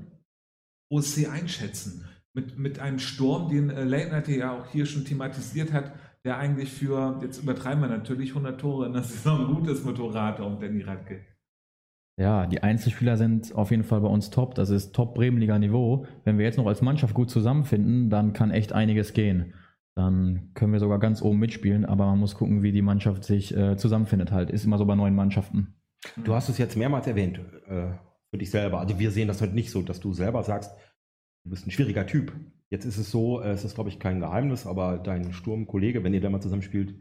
OSC einschätzen? mit, mit einem Sturm, den äh, Night ja auch hier schon thematisiert hat, der eigentlich für, jetzt übertreiben wir natürlich, 100 Tore in der *laughs* Saison gut ist mit Horata und Danny Radke. Ja, die Einzelspieler sind auf jeden Fall bei uns top. Das ist top Bremenliga-Niveau. Wenn wir jetzt noch als Mannschaft gut zusammenfinden, dann kann echt einiges gehen. Dann können wir sogar ganz oben mitspielen, aber man muss gucken, wie die Mannschaft sich äh, zusammenfindet halt. Ist immer so bei neuen Mannschaften. Du hast es jetzt mehrmals erwähnt, äh, für dich selber. Also wir sehen das halt nicht so, dass du selber sagst, du bist ein schwieriger Typ. Jetzt ist es so, äh, es ist glaube ich kein Geheimnis, aber dein Sturmkollege, wenn ihr da mal zusammenspielt,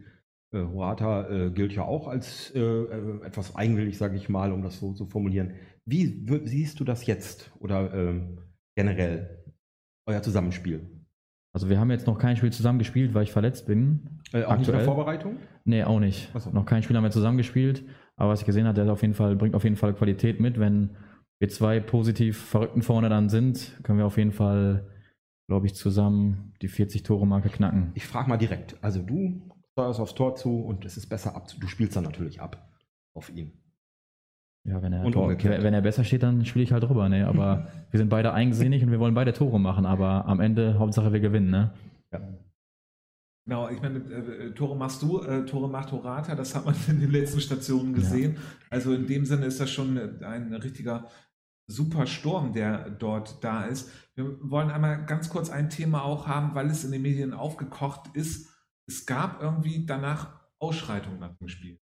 äh, Hoata äh, gilt ja auch als äh, äh, etwas eigenwillig, sage ich mal, um das so zu formulieren. Wie siehst du das jetzt oder ähm, generell euer Zusammenspiel? Also wir haben jetzt noch kein Spiel zusammen gespielt, weil ich verletzt bin. Äh, auch nicht in der Aktuell? Vorbereitung? Nee, auch nicht. So. Noch kein Spieler mehr zusammengespielt. Aber was ich gesehen habe, der auf jeden Fall, bringt auf jeden Fall Qualität mit. Wenn wir zwei positiv Verrückten vorne dann sind, können wir auf jeden Fall, glaube ich, zusammen die 40-Tore-Marke knacken. Ich frage mal direkt. Also du steuerst aufs Tor zu und es ist besser ab. Du spielst dann natürlich ab auf ihn. Ja, wenn er, Und Tor, wenn er besser steht, dann spiele ich halt drüber. Ne? Aber *laughs* wir sind beide eigensinnig und wir wollen beide Tore machen. Aber am Ende, Hauptsache wir gewinnen. Ne? Genau, ich meine, äh, Tore machst du, äh, Tore macht Horata, das hat man *laughs* in den letzten Stationen gesehen. Also in dem Sinne ist das schon ein richtiger super Sturm, der dort da ist. Wir wollen einmal ganz kurz ein Thema auch haben, weil es in den Medien aufgekocht ist. Es gab irgendwie danach Ausschreitungen nach dem Spiel.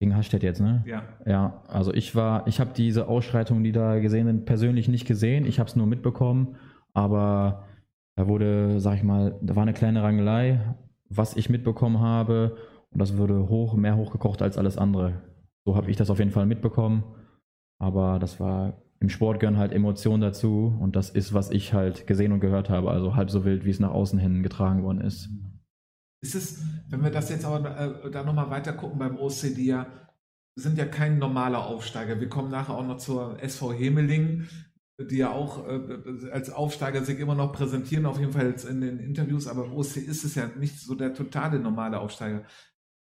Gegen Hasstedt jetzt, ne? Ja. Ja, also ich war, ich habe diese Ausschreitungen, die da gesehen sind, persönlich nicht gesehen. Ich habe es nur mitbekommen, aber da wurde, sag ich mal, da war eine kleine Rangelei, was ich mitbekommen habe, und das wurde hoch, mehr hochgekocht als alles andere. So habe ich das auf jeden Fall mitbekommen, aber das war im Sport gehören halt Emotionen dazu und das ist, was ich halt gesehen und gehört habe, also halb so wild, wie es nach außen hin getragen worden ist. Ist es, wenn wir das jetzt aber äh, da nochmal weiter gucken beim OCD, ja, sind ja kein normaler Aufsteiger. Wir kommen nachher auch noch zur SV Hemeling, die ja auch äh, als Aufsteiger sich immer noch präsentieren, auf jeden Fall jetzt in den Interviews, aber im OC ist es ja nicht so der totale normale Aufsteiger.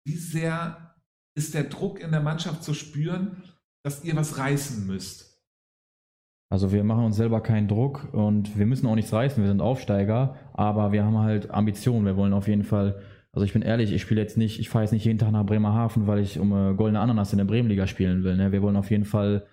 Wie sehr ist der Druck in der Mannschaft zu spüren, dass ihr was reißen müsst? Also wir machen uns selber keinen Druck und wir müssen auch nichts reißen, wir sind Aufsteiger, aber wir haben halt Ambitionen. Wir wollen auf jeden Fall, also ich bin ehrlich, ich spiele jetzt nicht, ich fahre jetzt nicht jeden Tag nach Bremerhaven, weil ich um äh, goldene Ananas in der Bremenliga spielen will. Ne? Wir wollen auf jeden Fall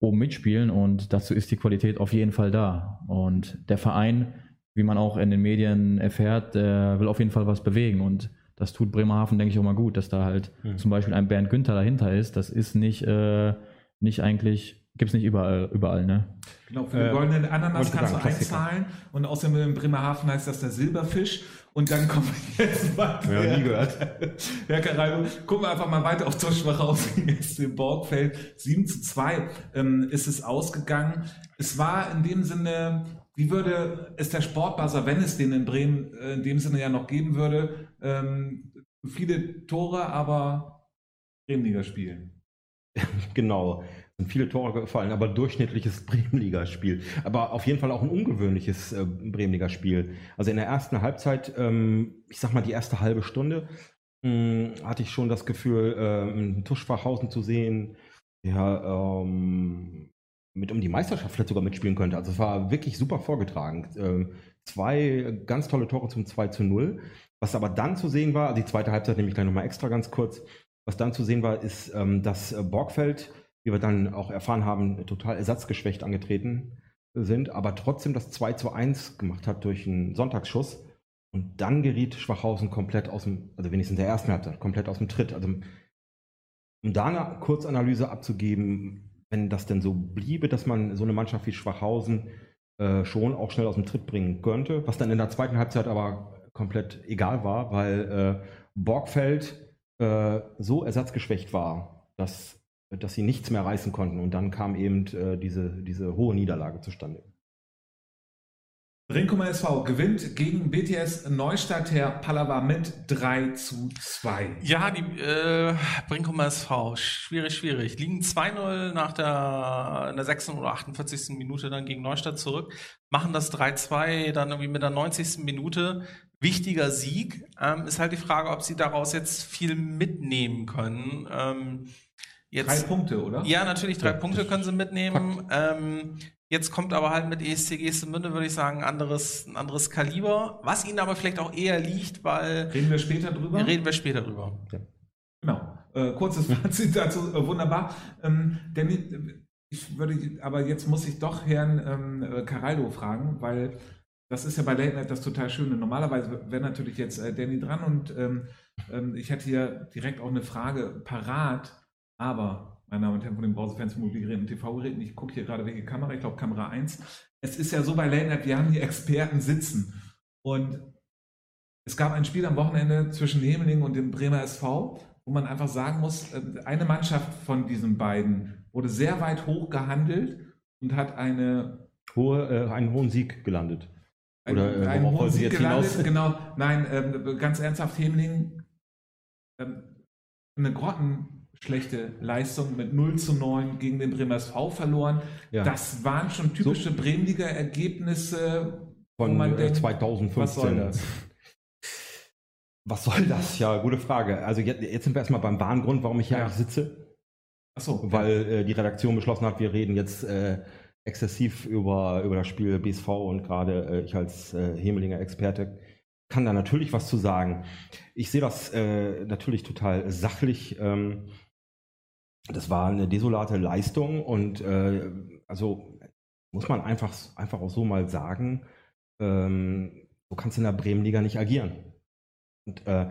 oben mitspielen und dazu ist die Qualität auf jeden Fall da. Und der Verein, wie man auch in den Medien erfährt, der will auf jeden Fall was bewegen und das tut Bremerhaven, denke ich, auch mal gut, dass da halt Mhm. zum Beispiel ein Bernd Günther dahinter ist. Das ist nicht, äh, nicht eigentlich, gibt es nicht überall, überall, ne? Genau, für den Äh, goldenen Ananas kannst du sagen, Klassiker. einzahlen und außerdem in Bremerhaven heißt das der Silberfisch und dann kommen wir jetzt *laughs* mal. Ja, nie gehört. Herr Carallo, gucken wir einfach mal weiter auf zur Schwachhausen *laughs* jetzt in Borgfeld. 7 zu 2 ähm, ist es ausgegangen. Es war in dem Sinne, wie würde es der Sportbuzzer, wenn es den in Bremen äh, in dem Sinne ja noch geben würde, ähm, viele Tore, aber Bremenliga spielen. *laughs* Genau. Sind viele Tore gefallen, aber durchschnittliches *laughs* Bremenliga-Spiel. Aber auf jeden Fall auch ein ungewöhnliches äh, Bremenliga-Spiel. Also in der ersten Halbzeit, ähm, ich sag mal die erste halbe Stunde, mh, hatte ich schon das Gefühl, äh, einen Tuschfachhausen zu sehen, der ähm, mit um die Meisterschaft vielleicht sogar mitspielen könnte. Also es war wirklich super vorgetragen. Ähm, zwei ganz tolle Tore zum 2 zu 0. Was aber dann zu sehen war, also die zweite Halbzeit nehme ich gleich nochmal extra ganz kurz, was dann zu sehen war, ist, ähm, dass äh, Borgfeld, wie wir dann auch erfahren haben, total ersatzgeschwächt angetreten sind, aber trotzdem das 2 zu 1 gemacht hat durch einen Sonntagsschuss. Und dann geriet Schwachhausen komplett aus dem, also wenigstens in der ersten Halbzeit, komplett aus dem Tritt. Also um da eine Kurzanalyse abzugeben, wenn das denn so bliebe, dass man so eine Mannschaft wie Schwachhausen äh, schon auch schnell aus dem Tritt bringen könnte, was dann in der zweiten Halbzeit aber komplett egal war, weil äh, Borgfeld äh, so ersatzgeschwächt war, dass, dass sie nichts mehr reißen konnten. Und dann kam eben äh, diese, diese hohe Niederlage zustande. Brinkumer SV gewinnt gegen BTS Neustadt Herr Pallava mit 3 zu 2. Ja, die äh, Brinkumer SV, schwierig, schwierig. Liegen 2-0 nach der, in der 6. oder 48. Minute dann gegen Neustadt zurück, machen das 3-2 dann irgendwie mit der 90. Minute. Wichtiger Sieg. Ähm, ist halt die Frage, ob sie daraus jetzt viel mitnehmen können. Ähm, Drei jetzt, Punkte, oder? ja, natürlich, drei Ja, Punkte können sie mitnehmen. Ähm, Jetzt kommt aber halt mit ESC Gestemünde, würde ich sagen, ein anderes, ein anderes Kaliber, was ihnen aber vielleicht auch eher liegt, weil Reden wir später drüber? reden wir später drüber. Genau. Äh, kurzes *laughs* Fazit dazu, äh, wunderbar. Ähm, Danny, äh, ich würde, aber jetzt muss ich doch Herrn ähm, äh, Caraldo fragen, weil das ist ja bei Late Night das total Schöne. Normalerweise wäre natürlich jetzt äh, Danny dran und ähm, ähm, ich hätte hier direkt auch eine Frage parat, aber meine Damen und Herren von den Browserfans, Mobilgeräten und TV-Geräten, ich gucke hier gerade welche Kamera, ich glaube Kamera 1. Es ist ja so bei Late Night, wir haben hier Experten sitzen und es gab ein Spiel am Wochenende zwischen Hemeling und dem Bremer SV, wo man einfach sagen muss, äh, eine Mannschaft von diesen beiden wurde sehr weit hoch gehandelt und hat eine Hohe, äh, einen hohen Sieg gelandet. ein, Oder, äh, einen hohen Sieg gelandet. hinaus? Genau, nein, ähm, ganz ernsthaft, Hemling, ähm, eine grottenschlechte Leistung mit 0 zu 9 gegen den Bremer SV verloren. Ja. Das waren schon typische Bremenliga-Ergebnisse, wo Von man äh, denkt, 2015. was soll das? Was soll das? Ja, gute Frage. Also jetzt, jetzt sind wir erstmal beim wahren Grund, warum ich hier Ja. eigentlich sitze. Achso, Weil äh, die Redaktion beschlossen hat, wir reden jetzt äh, exzessiv über, über das Spiel BSV und gerade äh, ich als äh, Hemelinger Experte kann da natürlich was zu sagen. Ich sehe das äh, natürlich total sachlich. Ähm, das war eine desolate Leistung und äh, also muss man einfach, einfach auch so mal sagen, ähm, so kannst du in der Bremenliga nicht agieren. Und äh,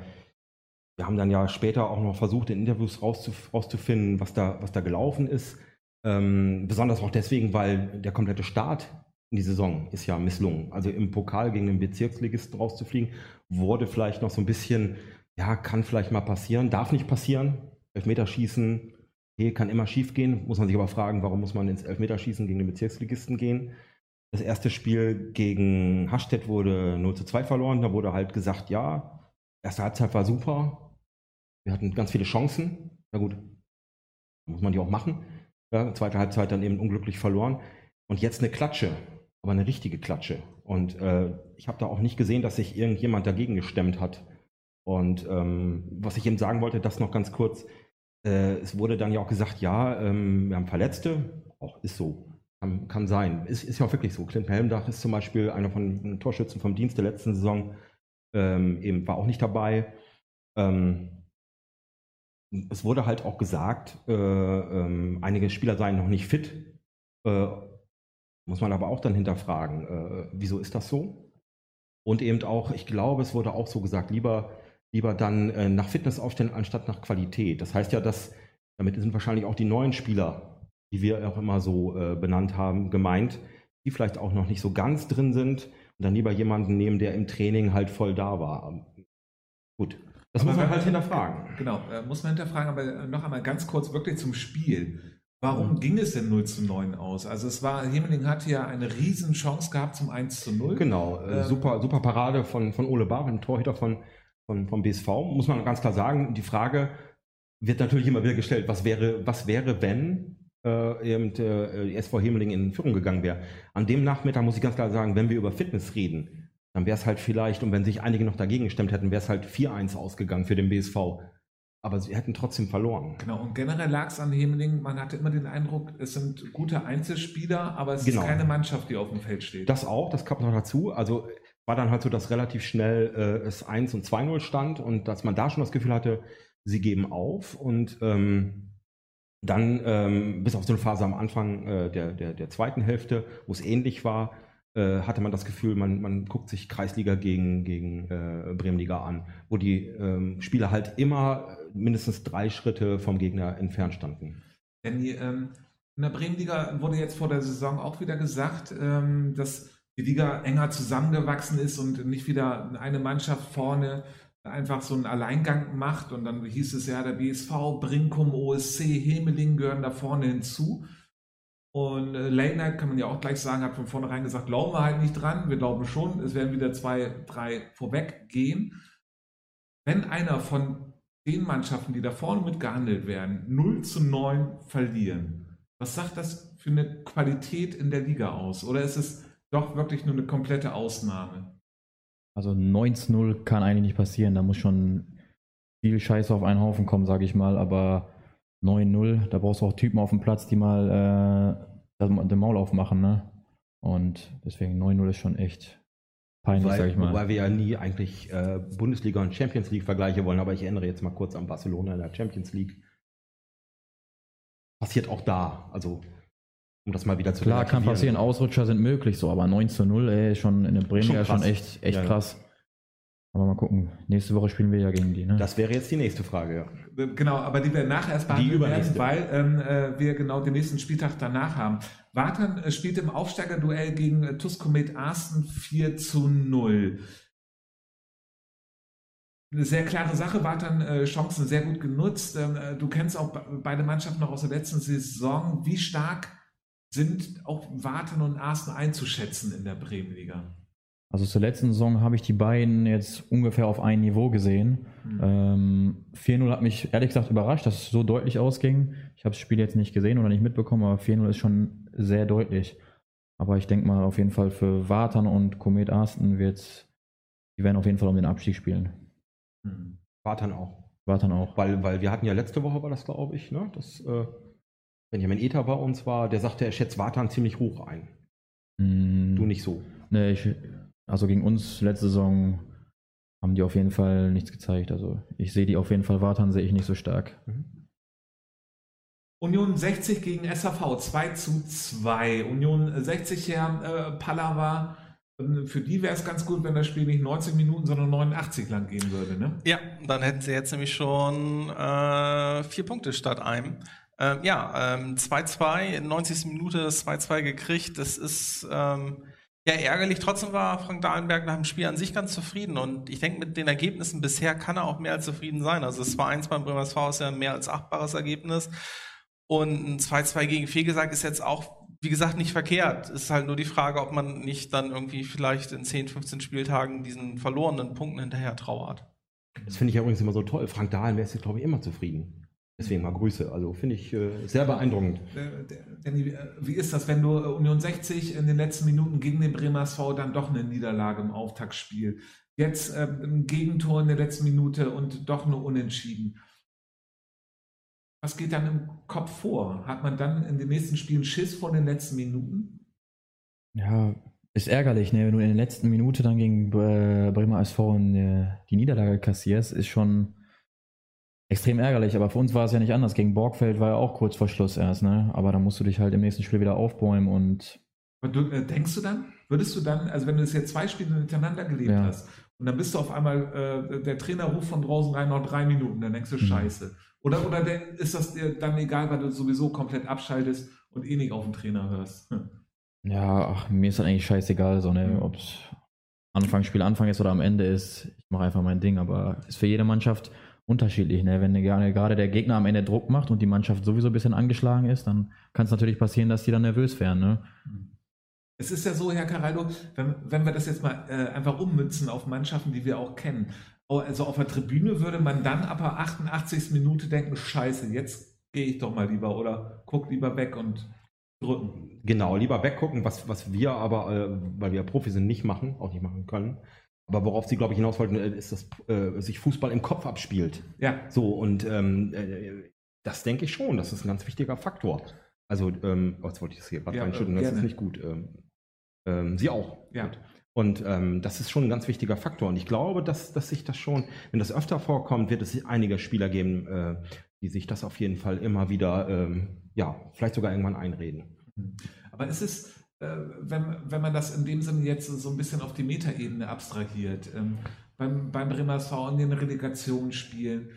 wir haben dann ja später auch noch versucht, in Interviews rauszuf rauszufinden, was da, was da gelaufen ist. Ähm, besonders auch deswegen, weil der komplette Start in die Saison ist ja misslungen. Also im Pokal gegen den Bezirksligisten rauszufliegen, wurde vielleicht noch so ein bisschen, ja, kann vielleicht mal passieren, darf nicht passieren. Elfmeterschießen, okay, kann immer schief gehen. Muss man sich aber fragen, warum muss man ins Elfmeterschießen gegen den Bezirksligisten gehen? Das erste Spiel gegen Hastedt wurde 0 zu 2 verloren. Da wurde halt gesagt, ja, erste Halbzeit war super. Wir hatten ganz viele Chancen. Na gut, muss man die auch machen. Ja, zweite Halbzeit dann eben unglücklich verloren. Und jetzt eine Klatsche, aber eine richtige Klatsche. Und äh, ich habe da auch nicht gesehen, dass sich irgendjemand dagegen gestemmt hat. Und ähm, was ich eben sagen wollte, das noch ganz kurz. Äh, es wurde dann ja auch gesagt, ja, ähm, wir haben Verletzte. Auch ist so. Kann, kann sein. Ist, ist ja auch wirklich so. Clint Helmdach ist zum Beispiel einer von den Torschützen vom Dienst der letzten Saison. Ähm, eben war auch nicht dabei. Ähm, es wurde halt auch gesagt, äh, ähm, einige Spieler seien noch nicht fit. Äh, muss man aber auch dann hinterfragen, äh, wieso ist das so? Und eben auch, ich glaube, es wurde auch so gesagt, lieber, lieber dann äh, nach Fitness aufstellen, anstatt nach Qualität. Das heißt ja, dass damit sind wahrscheinlich auch die neuen Spieler, die wir auch immer so äh, benannt haben, gemeint, die vielleicht auch noch nicht so ganz drin sind und dann lieber jemanden nehmen, der im Training halt voll da war. Gut, das Aber muss man halt hinterfragen. Genau, äh, muss man hinterfragen, aber äh, noch einmal ganz kurz wirklich zum Spiel. Warum ging es denn 0 zu 9 aus? Also es war, Hemeling hatte ja eine riesen Chance gehabt zum 1 zu 0. Genau, äh, Ähm, super, super Parade von, von Ole Bar, dem Torhüter von, von, vom BSV. Muss man ganz klar sagen, die Frage wird natürlich immer wieder gestellt, was wäre, was wäre, wenn äh, eben äh, die SV Hemeling in Führung gegangen wäre. An dem Nachmittag muss ich ganz klar sagen, wenn wir über Fitness reden, dann wäre es halt vielleicht, und wenn sich einige noch dagegen gestemmt hätten, wäre es halt 4-1 ausgegangen für den BSV. Aber sie hätten trotzdem verloren. Genau, und generell lag es an Hemeling, man hatte immer den Eindruck, es sind gute Einzelspieler, aber es Genau. ist keine Mannschaft, die auf dem Feld steht. Das auch, das kam noch dazu. Also war dann halt so, dass relativ schnell äh, es 1 und 2-0 stand und dass man da schon das Gefühl hatte, sie geben auf und ähm, dann ähm, bis auf so eine Phase am Anfang äh, der, der, der zweiten Hälfte, wo es ähnlich war, äh, hatte man das Gefühl, man, man guckt sich Kreisliga gegen, gegen äh, Bremenliga an, wo die ähm, Spieler halt immer mindestens drei Schritte vom Gegner entfernt standen. Denn die, ähm, in der Bremenliga wurde jetzt vor der Saison auch wieder gesagt, ähm, dass die Liga enger zusammengewachsen ist und nicht wieder eine Mannschaft vorne einfach so einen Alleingang macht. Und dann hieß es ja, der BSV, Brinkum, OSC, Hemeling gehören da vorne hinzu. Und äh, Late Night kann man ja auch gleich sagen, hat von vornherein gesagt, glauben wir halt nicht dran. Wir glauben schon, es werden wieder zwei, drei vorweg gehen. Wenn einer von den Mannschaften, die da vorne mitgehandelt werden, 0 zu 9 verlieren, was sagt das für eine Qualität in der Liga aus? Oder ist es doch wirklich nur eine komplette Ausnahme? Also 9-0 kann eigentlich nicht passieren. Da muss schon viel Scheiße auf einen Haufen kommen, sage ich mal. Aber 9-0, da brauchst du auch Typen auf dem Platz, die mal den Maul aufmachen, ne? Und deswegen 9-0 ist schon echt peinlich, Wobei, sag ich mal. wobei wir ja nie eigentlich äh, Bundesliga und Champions League Vergleiche wollen, aber ich erinnere jetzt mal kurz an Barcelona in der Champions League. Passiert auch da, also um das mal wieder zu Klar, kann passieren, Ausrutscher sind möglich, so, aber 9 zu 0, ey, schon in der Bremen Schon ja schon echt, echt Ja, ja. krass. Aber mal gucken. Nächste Woche spielen wir ja gegen die, ne? Das wäre jetzt die nächste Frage, ja. Genau, aber die wir nachher erst behandeln werden, weil ähm, äh, wir genau den nächsten Spieltag danach haben. Wartan äh, spielt im Aufsteigerduell gegen äh, TuS Komet Arsten 4 zu 0. Eine sehr klare Sache, Wartan äh, Chancen sehr gut genutzt. Ähm, äh, du kennst auch be- beide Mannschaften noch aus der letzten Saison. Wie stark sind auch Wartan und Arsten einzuschätzen in der Bremenliga? Also zur letzten Saison habe ich die beiden jetzt ungefähr auf ein Niveau gesehen. Hm. Ähm, 4-0 hat mich ehrlich gesagt überrascht, dass es so deutlich ausging. Ich habe das Spiel jetzt nicht gesehen oder nicht mitbekommen, aber 4-0 ist schon sehr deutlich. Aber ich denke mal auf jeden Fall für Watern und Komet Arsten wird, die werden auf jeden Fall um den Abstieg spielen. Hm. Wartan auch. Watern auch. Weil, weil wir hatten ja letzte Woche, war das glaube ich, ne? dass äh, Benjamin Ether bei uns war, der sagte, er schätzt Wartan ziemlich hoch ein. Mm, Du nicht so. Nee, ich, also gegen uns letzte Saison haben die auf jeden Fall nichts gezeigt. Also ich sehe die auf jeden Fall Watern sehe ich nicht so stark. Union 60 gegen SAV 2 zu 2. Union 60 Herr äh, Pallava. ähm, Für die wäre es ganz gut, wenn das Spiel nicht 90 Minuten, sondern 89 lang gehen würde. Ne? Ja, dann hätten sie jetzt nämlich schon äh, vier Punkte statt einem. Ähm, ja, ähm, 2-2, in 90. Minute das 2-2 gekriegt. Das ist ähm, ja ärgerlich. Trotzdem war Frank Dahlenberg nach dem Spiel an sich ganz zufrieden. Und ich denke, mit den Ergebnissen bisher kann er auch mehr als zufrieden sein. Also es war 1 beim Bremer ist ja ein mehr als achtbares Ergebnis. Und ein 2-2 gegen Fegesack ist jetzt auch, wie gesagt, nicht verkehrt. Es ist halt nur die Frage, ob man nicht dann irgendwie vielleicht in 10, 15 Spieltagen diesen verlorenen Punkten hinterher trauert. Das finde ich ja übrigens immer so toll. Frank Dahlen wäre jetzt, glaube ich, immer zufrieden. Deswegen mal Grüße. Also finde ich äh, sehr beeindruckend. Äh, Danny, äh, wie ist das, wenn du äh, Union 60 in den letzten Minuten gegen den Bremer SV dann doch eine Niederlage im Auftaktspiel? Jetzt äh, ein Gegentor in der letzten Minute und doch nur unentschieden. Was geht dann im Kopf vor? Hat man dann in den nächsten Spielen Schiss vor den letzten Minuten? Ja, ist ärgerlich, ne? wenn du in der letzten Minute dann gegen äh, Bremer SV in, äh, die Niederlage kassierst, ist schon extrem ärgerlich. Aber für uns war es ja nicht anders. Gegen Borgfeld war ja auch kurz vor Schluss erst, ne? Aber da musst du dich halt im nächsten Spiel wieder aufbäumen und Und du, äh, denkst du dann, würdest du dann, also wenn du das jetzt zwei Spiele hintereinander gelebt Ja. hast und dann bist du auf einmal, äh, der Trainer ruft von draußen rein, noch drei Minuten, dann denkst du, Mhm. scheiße. Oder, oder der, ist das dir dann egal, weil du sowieso komplett abschaltest und eh nicht auf den Trainer hörst? Hm. *laughs* ja, ach, mir ist das eigentlich scheißegal, so, ne? Mhm. ob es Anfang, Spiel Anfang ist oder am Ende ist. Ich mache einfach mein Ding, aber ist für jede Mannschaft unterschiedlich, ne? Wenn gerade der Gegner am Ende Druck macht und die Mannschaft sowieso ein bisschen angeschlagen ist, dann kann es natürlich passieren, dass die dann nervös werden, ne? Es ist ja so, Herr Caraldo, wenn, wenn wir das jetzt mal äh, einfach ummünzen auf Mannschaften, die wir auch kennen. Also auf der Tribüne würde man dann ab der 88. Minute denken, scheiße, jetzt gehe ich doch mal lieber oder guck lieber weg und drücken. Genau, lieber weggucken, was, was wir aber, äh, weil wir Profi sind, nicht machen, auch nicht machen können. Aber worauf Sie, glaube ich, hinaus wollten, äh, ist, dass äh, sich Fußball im Kopf abspielt. Ja, So, und ähm, äh, das denke ich schon, das ist ein ganz wichtiger Faktor. Also, ähm, oh, jetzt wollte ich das hier gerade Ja, reinschütten, das gerne. ist nicht gut. Ähm, ähm, Sie auch. Ja. Gut. Und ähm, das ist schon ein ganz wichtiger Faktor. Und ich glaube, dass, dass sich das schon, wenn das öfter vorkommt, wird es einige Spieler geben, äh, die sich das auf jeden Fall immer wieder, ähm, ja, vielleicht sogar irgendwann einreden. Aber ist es, äh, wenn, wenn man das in dem Sinne jetzt so ein bisschen auf die Metaebene abstrahiert, ähm, beim, beim Bremer SV in den Relegationsspielen,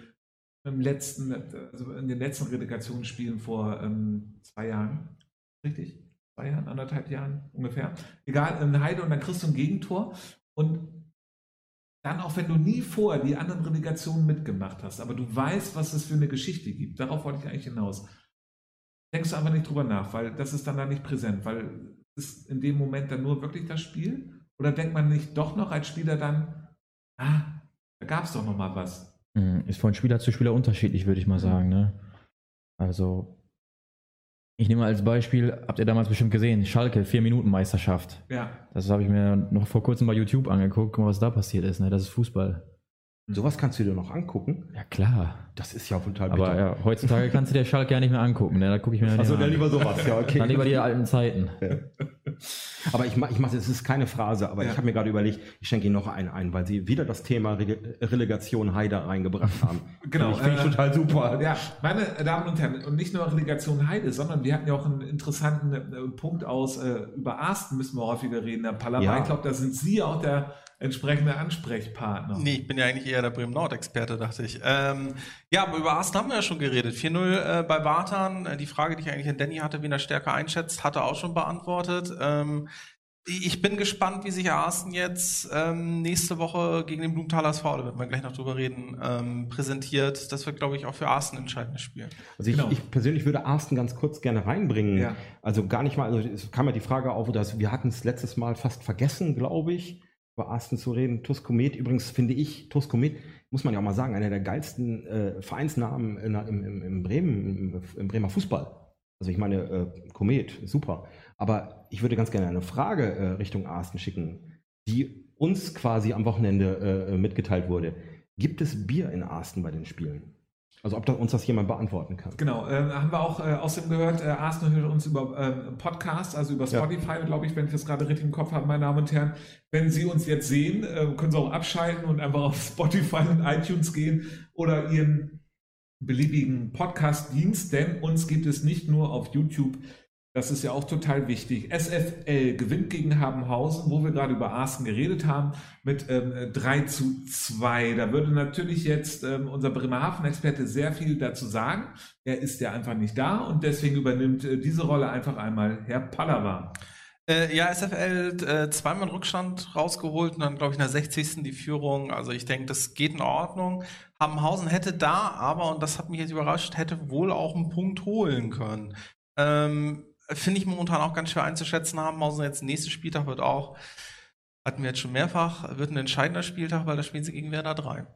im letzten, also in den letzten Relegationsspielen vor ähm, zwei Jahren, richtig? Zwei Jahren, anderthalb Jahren ungefähr. Egal, in Heide und dann kriegst du ein Gegentor und dann auch wenn du nie vorher die anderen Relegationen mitgemacht hast, aber du weißt, was es für eine Geschichte gibt, darauf wollte ich eigentlich hinaus denkst du einfach nicht drüber nach, weil das ist dann da nicht präsent, weil ist in dem Moment dann nur wirklich das Spiel? Oder denkt man nicht doch noch als Spieler dann, ah, da gab es doch noch mal was. Mhm, Ist von Spieler zu Spieler unterschiedlich, würde ich mal sagen. Ne? Also, ich nehme als Beispiel, habt ihr damals bestimmt gesehen, Schalke, 4-Minuten-Meisterschaft. Ja. Das habe ich mir noch vor kurzem bei YouTube angeguckt, guck mal, was da passiert ist. Ne? Das ist Fußball. Sowas kannst du dir noch angucken. Ja, klar. Das ist ja total Aber ja, heutzutage kannst du dir Schalke ja nicht mehr angucken. Ne? Da gucke ich mir Achso, nicht dann an. lieber sowas. Ja, okay. Dann lieber die alten Zeiten. Aber ich mache, ich mach, es ist keine Phrase, aber Ja. ich habe mir gerade überlegt, ich schenke Ihnen noch einen ein, weil Sie wieder das Thema Rele Relegation Heide reingebracht haben. *laughs* Genau, Finde ich, äh, total super. Ja, meine Damen und Herren, und nicht nur Relegation Heide, sondern wir hatten ja auch einen interessanten äh, Punkt aus, äh, über Arsten müssen wir häufiger reden, Herr Pallava. Ja. Ich glaube, da sind Sie auch der entsprechende Ansprechpartner. Nee, ich bin ja eigentlich eher der Bremen-Nord-Experte, dachte ich. Ähm, ja, aber über Arsenal haben wir ja schon geredet. 4-0 äh, bei Bartan. Äh, Die Frage, die ich eigentlich an Danny hatte, wen er stärker einschätzt, hat er auch schon beantwortet. Ähm, ich bin gespannt, wie sich Arsen jetzt ähm, nächste Woche gegen den Blumenthaler SV, da werden wir gleich noch drüber reden, ähm, präsentiert. Das wird, glaube ich, auch für Arsen ein entscheidendes Spiel. Also ich, Genau. ich persönlich würde Arsten ganz kurz gerne reinbringen. Ja. Also gar nicht mal, also es kam ja die Frage auf, dass wir hatten es letztes Mal fast vergessen, glaube ich, über Arsten zu reden. TuS Komet, übrigens finde ich, TuS Komet, muss man ja auch mal sagen, einer der geilsten äh, Vereinsnamen in, im, im, im Bremen, im, im Bremer Fußball. Also ich meine, äh, Komet, super. Aber ich würde ganz gerne eine Frage äh, Richtung Arsten schicken, die uns quasi am Wochenende äh, mitgeteilt wurde. Gibt es Bier in Arsten bei den Spielen? Also ob da uns das jemand beantworten kann. Genau, äh, haben wir auch äh, außerdem gehört, äh, Arsenal hört uns über äh, Podcast, also über Ja. Spotify, glaube ich, wenn ich das gerade richtig im Kopf habe, meine Damen und Herren. Wenn Sie uns jetzt sehen, äh, können Sie auch abschalten und einfach auf Spotify und iTunes gehen oder Ihren beliebigen Podcast-Dienst, denn uns gibt es nicht nur auf YouTube. Das ist ja auch total wichtig. SFL gewinnt gegen Habenhausen, wo wir gerade über Arsen geredet haben, mit ähm, 3 zu 2. Da würde natürlich jetzt ähm, unser Bremerhaven-Experte sehr viel dazu sagen. Er ist ja einfach nicht da und deswegen übernimmt äh, diese Rolle einfach einmal Herr Pallava. Äh, ja, SFL äh, zweimal Rückstand rausgeholt und dann, glaube ich, in der 60. die Führung. Also ich denke, das geht in Ordnung. Hammenhausen hätte da, aber, und das hat mich jetzt überrascht, hätte wohl auch einen Punkt holen können. Ähm, Finde ich momentan auch ganz schwer einzuschätzen. Hammenhausen jetzt nächster Spieltag wird auch, hatten wir jetzt schon mehrfach, wird ein entscheidender Spieltag, weil da spielen sie gegen Werder 3.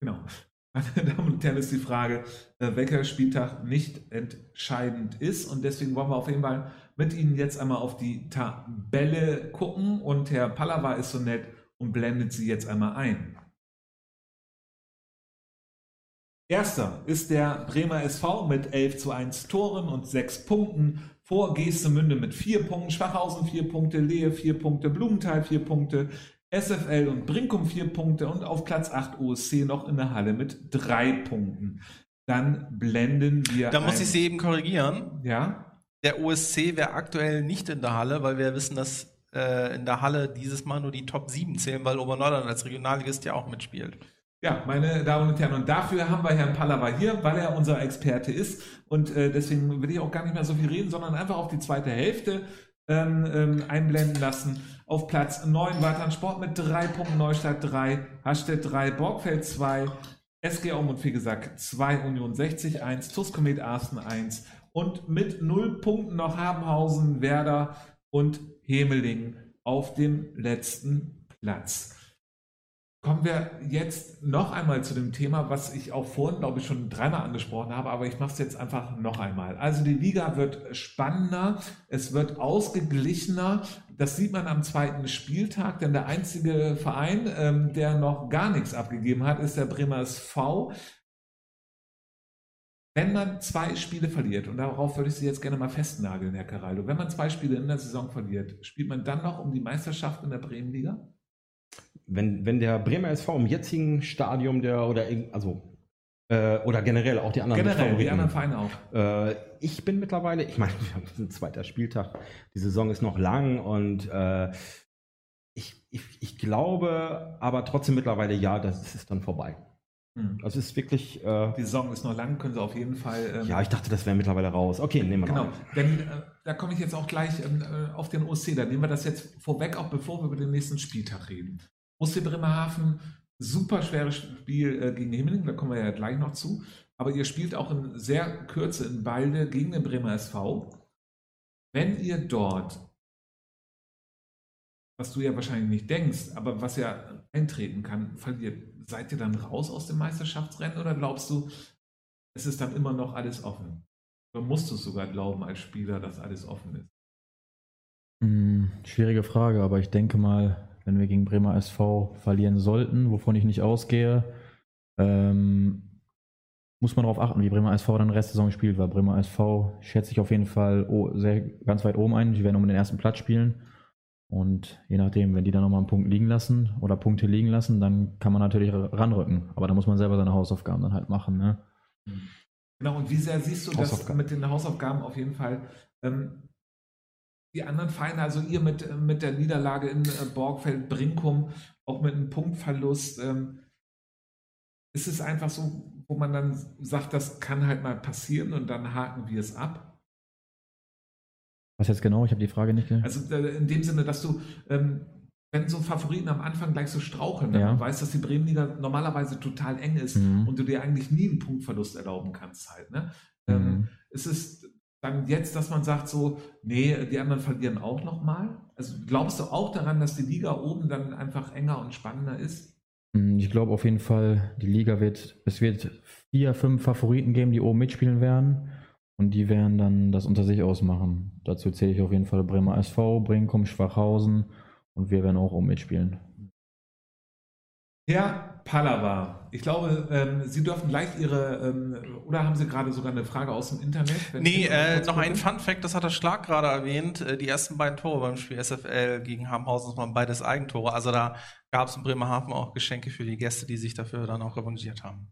Genau. Meine Damen und Herren, ist die Frage, äh, welcher Spieltag nicht entscheidend ist. Und deswegen wollen wir auf jeden Fall mit Ihnen jetzt einmal auf die Tabelle gucken. Und Herr Pallava ist so nett und blendet sie jetzt einmal ein. Erster ist der Bremer SV mit 11 zu 1 Toren und 6 Punkten. Vor Geestemünde mit 4 Punkten, Schwachhausen 4 Punkte, Lehe 4 Punkte, Blumenthal 4 Punkte, SFL und Brinkum 4 Punkte und auf Platz 8 OSC noch in der Halle mit 3 Punkten. Dann blenden wir. Da muss ich Sie eben korrigieren. Ja, Der OSC wäre aktuell nicht in der Halle, weil wir wissen, dass äh, in der Halle dieses Mal nur die Top 7 zählen, weil Oberneuland als Regionalligist ja auch mitspielt. Ja, meine Damen und Herren, und dafür haben wir Herrn Pallava hier, weil er unser Experte ist. Und äh, deswegen will ich auch gar nicht mehr so viel reden, sondern einfach auf die zweite Hälfte ähm, ähm, einblenden lassen. Auf Platz 9 Watern Sport mit 3 Punkten, Neustadt 3, Hastedt 3, Borgfeld 2, SG Aumund Fegesack 2, Union 60 1, TuS Komet Arsten 1 und mit 0 Punkten noch Habenhausen, Werder und Hemeling auf dem letzten Platz. Kommen wir jetzt noch einmal zu dem Thema, was ich auch vorhin, glaube ich, schon dreimal angesprochen habe, aber ich mache es jetzt einfach noch einmal. Also die Liga wird spannender, es wird ausgeglichener. Das sieht man am zweiten Spieltag, denn der einzige Verein, ähm, der noch gar nichts abgegeben hat, ist der Bremer SV. Wenn man zwei Spiele verliert, und darauf würde ich Sie jetzt gerne mal festnageln, Herr Caraldo, wenn man zwei Spiele in der Saison verliert, spielt man dann noch um die Meisterschaft in der Bremenliga? Wenn, wenn der Bremer SV im jetzigen Stadium der oder also äh, oder generell auch die anderen Generell, die anderen Vereine auch. Äh, ich bin mittlerweile, ich meine, *laughs* wir haben ein zweiter Spieltag, die Saison ist noch lang und äh, ich, ich, ich glaube aber trotzdem mittlerweile, ja, das ist dann vorbei. Hm. Also es ist wirklich, äh, Die Saison ist noch lang, können Sie auf jeden Fall. ähm, ja, ich dachte, das wäre mittlerweile raus. Okay, nehmen wir Genau, noch. denn äh, da komme ich jetzt auch gleich ähm, äh, auf den OSC. Da nehmen wir das jetzt vorweg, auch bevor wir über den nächsten Spieltag reden. OSC Bremerhaven, super schweres Spiel äh, gegen Himmeling, da kommen wir ja gleich noch zu. Aber ihr spielt auch in sehr Kürze in Balde gegen den Bremer SV. Wenn ihr dort, was du ja wahrscheinlich nicht denkst, aber was ja eintreten kann, verliert, seid ihr dann raus aus dem Meisterschaftsrennen oder glaubst du, es ist dann immer noch alles offen? Oder musst du es sogar glauben als Spieler, dass alles offen ist? Hm, schwierige Frage, aber ich denke mal, wenn wir gegen Bremer SV verlieren sollten, wovon ich nicht ausgehe, ähm, muss man darauf achten, wie Bremer SV dann Restsaison spielt, weil Bremer SV schätze ich auf jeden Fall sehr, ganz weit oben ein. Die werden um den ersten Platz spielen. Und je nachdem, wenn die dann nochmal einen Punkt liegen lassen oder Punkte liegen lassen, dann kann man natürlich ranrücken. Aber da muss man selber seine Hausaufgaben dann halt machen. Ne? Genau, und wie sehr siehst du das mit den Hausaufgaben auf jeden Fall? Ähm, die anderen Vereine, also ihr mit, mit der Niederlage in äh, Borgfeld, Brinkum, auch mit einem Punktverlust, ähm, ist es einfach so, wo man dann sagt, das kann halt mal passieren und dann haken wir es ab? Was jetzt genau? Ich habe die Frage nicht gehört. Also äh, in dem Sinne, dass du, ähm, wenn so Favoriten am Anfang gleich so straucheln, wenn ja. du weißt, dass die Bremenliga normalerweise total eng ist mhm. und du dir eigentlich nie einen Punktverlust erlauben kannst halt. Ne? Mhm. Ähm, ist es dann jetzt, dass man sagt so, nee, die anderen verlieren auch nochmal? Also glaubst du auch daran, dass die Liga oben dann einfach enger und spannender ist? Hm, ich glaube auf jeden Fall, die Liga wird, es wird vier, fünf Favoriten geben, die oben mitspielen werden. Und die werden dann das unter sich ausmachen. Dazu zähle ich auf jeden Fall Bremer SV, Brinkum, Schwachhausen und wir werden auch oben mitspielen. Herr Pallava, ich glaube, ähm, Sie dürfen gleich Ihre, ähm, oder haben Sie gerade sogar eine Frage aus dem Internet? Nee, äh, noch ein Fun Fact, das hat der Schlag gerade erwähnt. Äh, die ersten beiden Tore beim Spiel SFL gegen Habenhausen waren beides Eigentore. Also da gab es in Bremerhaven auch Geschenke für die Gäste, die sich dafür dann auch revanchiert haben.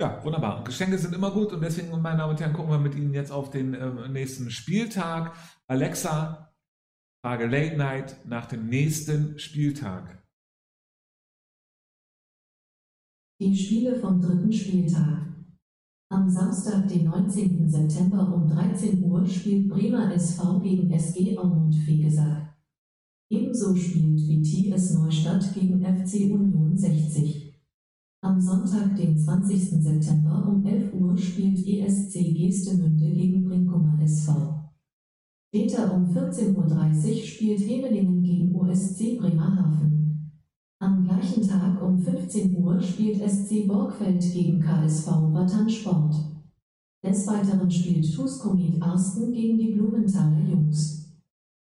Ja, wunderbar. Und Geschenke sind immer gut und deswegen, meine Damen und Herren, gucken wir mit Ihnen jetzt auf den äh, nächsten Spieltag. Alexa, Frage Late Night nach dem nächsten Spieltag. Die Spiele vom dritten Spieltag. Am Samstag, den 19. September um 13 Uhr spielt Bremer SV gegen SG Aumund Fegesack. Ebenso spielt VTS Neustadt gegen FC Union 60. Am Sonntag, den 20. September um 11 Uhr spielt ESC Geestemünde gegen Brinkumer SV. Später um 14.30 Uhr spielt Hemelingen gegen OSC Bremerhaven. Am gleichen Tag um 15 Uhr spielt SC Borgfeld gegen KSV Wattern Sport. Des Weiteren spielt Tuskomit Arsten gegen die Blumenthaler Jungs.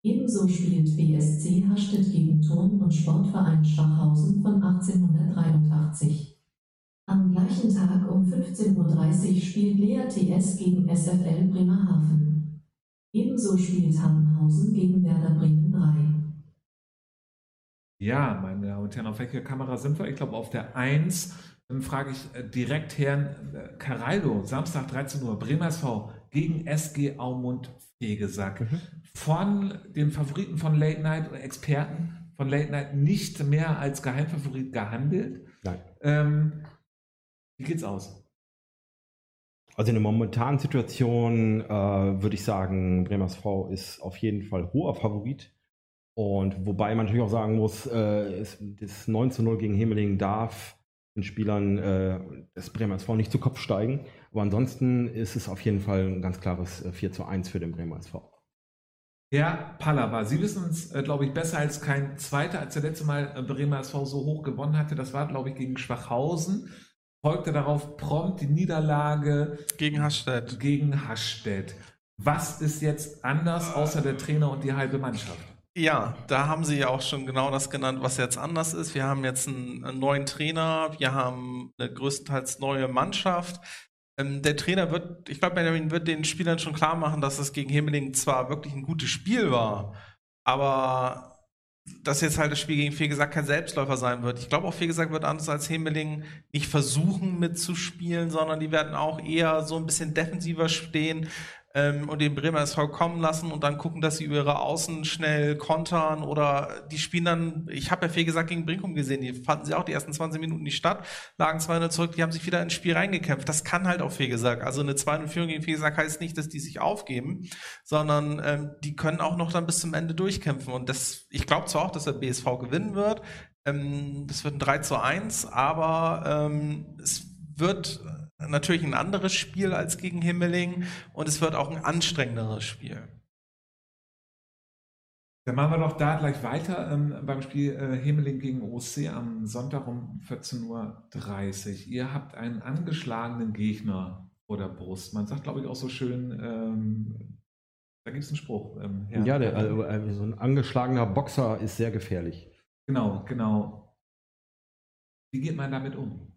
Ebenso spielt BSC Hastedt gegen Turn- und Sportverein Schwachhausen von 1883. Am gleichen Tag um 15.30 Uhr spielt Lea TS gegen SFL Bremerhaven. Ebenso spielt Habenhausen gegen Werder Bremen 3. Ja, meine Damen und Herren, auf welcher Kamera sind wir? Ich glaube auf der 1. Dann frage ich äh, direkt Herrn äh, Caraldo, Samstag 13 Uhr, Bremer SV gegen SG Aumund Fegesack. Mhm. Von den Favoriten von Late Night oder Experten von Late Night nicht mehr als Geheimfavorit gehandelt. Nein. Ähm, wie geht's aus? Also in der momentanen Situation äh, würde ich sagen, Bremer SV ist auf jeden Fall hoher Favorit. Und wobei man natürlich auch sagen muss, äh, das 9 zu 0 gegen Himmeling darf den Spielern äh, des Bremer SV nicht zu Kopf steigen. Aber ansonsten ist es auf jeden Fall ein ganz klares 4 äh, zu 1 für den Bremer SV. Herr Pallava, Sie wissen es, äh, glaube ich, besser als kein Zweiter, als der letzte Mal äh, Bremer SV so hoch gewonnen hatte. Das war, glaube ich, gegen Schwachhausen. Folgte darauf prompt die Niederlage gegen Hastedt. Gegen Hastedt. Was ist jetzt anders außer der Trainer und die halbe Mannschaft? Ja, da haben Sie ja auch schon genau das genannt, was jetzt anders ist. Wir haben jetzt einen, einen neuen Trainer, wir haben eine größtenteils neue Mannschaft. Ähm, der Trainer wird, ich glaube, Benjamin wird den Spielern schon klar machen, dass es gegen Himmeling zwar wirklich ein gutes Spiel war, aber dass jetzt halt das Spiel gegen Fegesack kein Selbstläufer sein wird. Ich glaube auch Fegesack wird anders als Hemeling nicht versuchen mitzuspielen, sondern die werden auch eher so ein bisschen defensiver stehen, ähm, und den Bremer SV kommen lassen und dann gucken, dass sie über ihre Außen schnell kontern oder die spielen dann, ich habe ja viel gesagt gegen Brinkum gesehen, die fanden sie auch die ersten 20 Minuten nicht statt, lagen 2-0 zurück, die haben sich wieder ins Spiel reingekämpft. Das kann halt auch Fegesack. Also eine 2-0-Führung gegen Fegesack heißt nicht, dass die sich aufgeben, sondern ähm, die können auch noch dann bis zum Ende durchkämpfen. Und das, ich glaube zwar auch, dass der BSV gewinnen wird, ähm, das wird ein 3 zu 1, aber ähm, es wird natürlich ein anderes Spiel als gegen Himmeling und es wird auch ein anstrengenderes Spiel. Dann machen wir doch da gleich weiter ähm, beim Spiel äh, Himmeling gegen OC am Sonntag um 14.30 Uhr. Ihr habt einen angeschlagenen Gegner vor der Brust. Man sagt, glaube ich, auch so schön, ähm, da gibt es einen Spruch. Ähm, ja, der, also, äh, so ein angeschlagener Boxer ist sehr gefährlich. Genau, genau. Wie geht man damit um?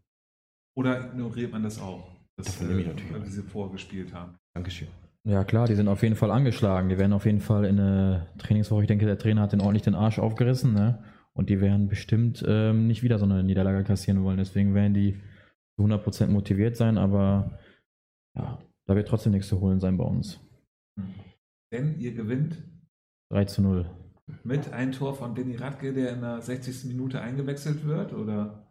Oder ignoriert man das auch? Das, Davon nehme ich äh, natürlich weil wir sie vorgespielt haben. Dankeschön. Ja klar, die sind auf jeden Fall angeschlagen. Die werden auf jeden Fall in eine Trainingswoche, ich denke, der Trainer hat den ordentlich den Arsch aufgerissen, ne? Und die werden bestimmt ähm, nicht wieder so eine Niederlage kassieren wollen. Deswegen werden die zu 100% motiviert sein, aber ja, da wird trotzdem nichts zu holen sein bei uns. Denn ihr gewinnt 3 zu 0. mit ein Tor von Denny Radke, der in der 60. Minute eingewechselt wird, oder?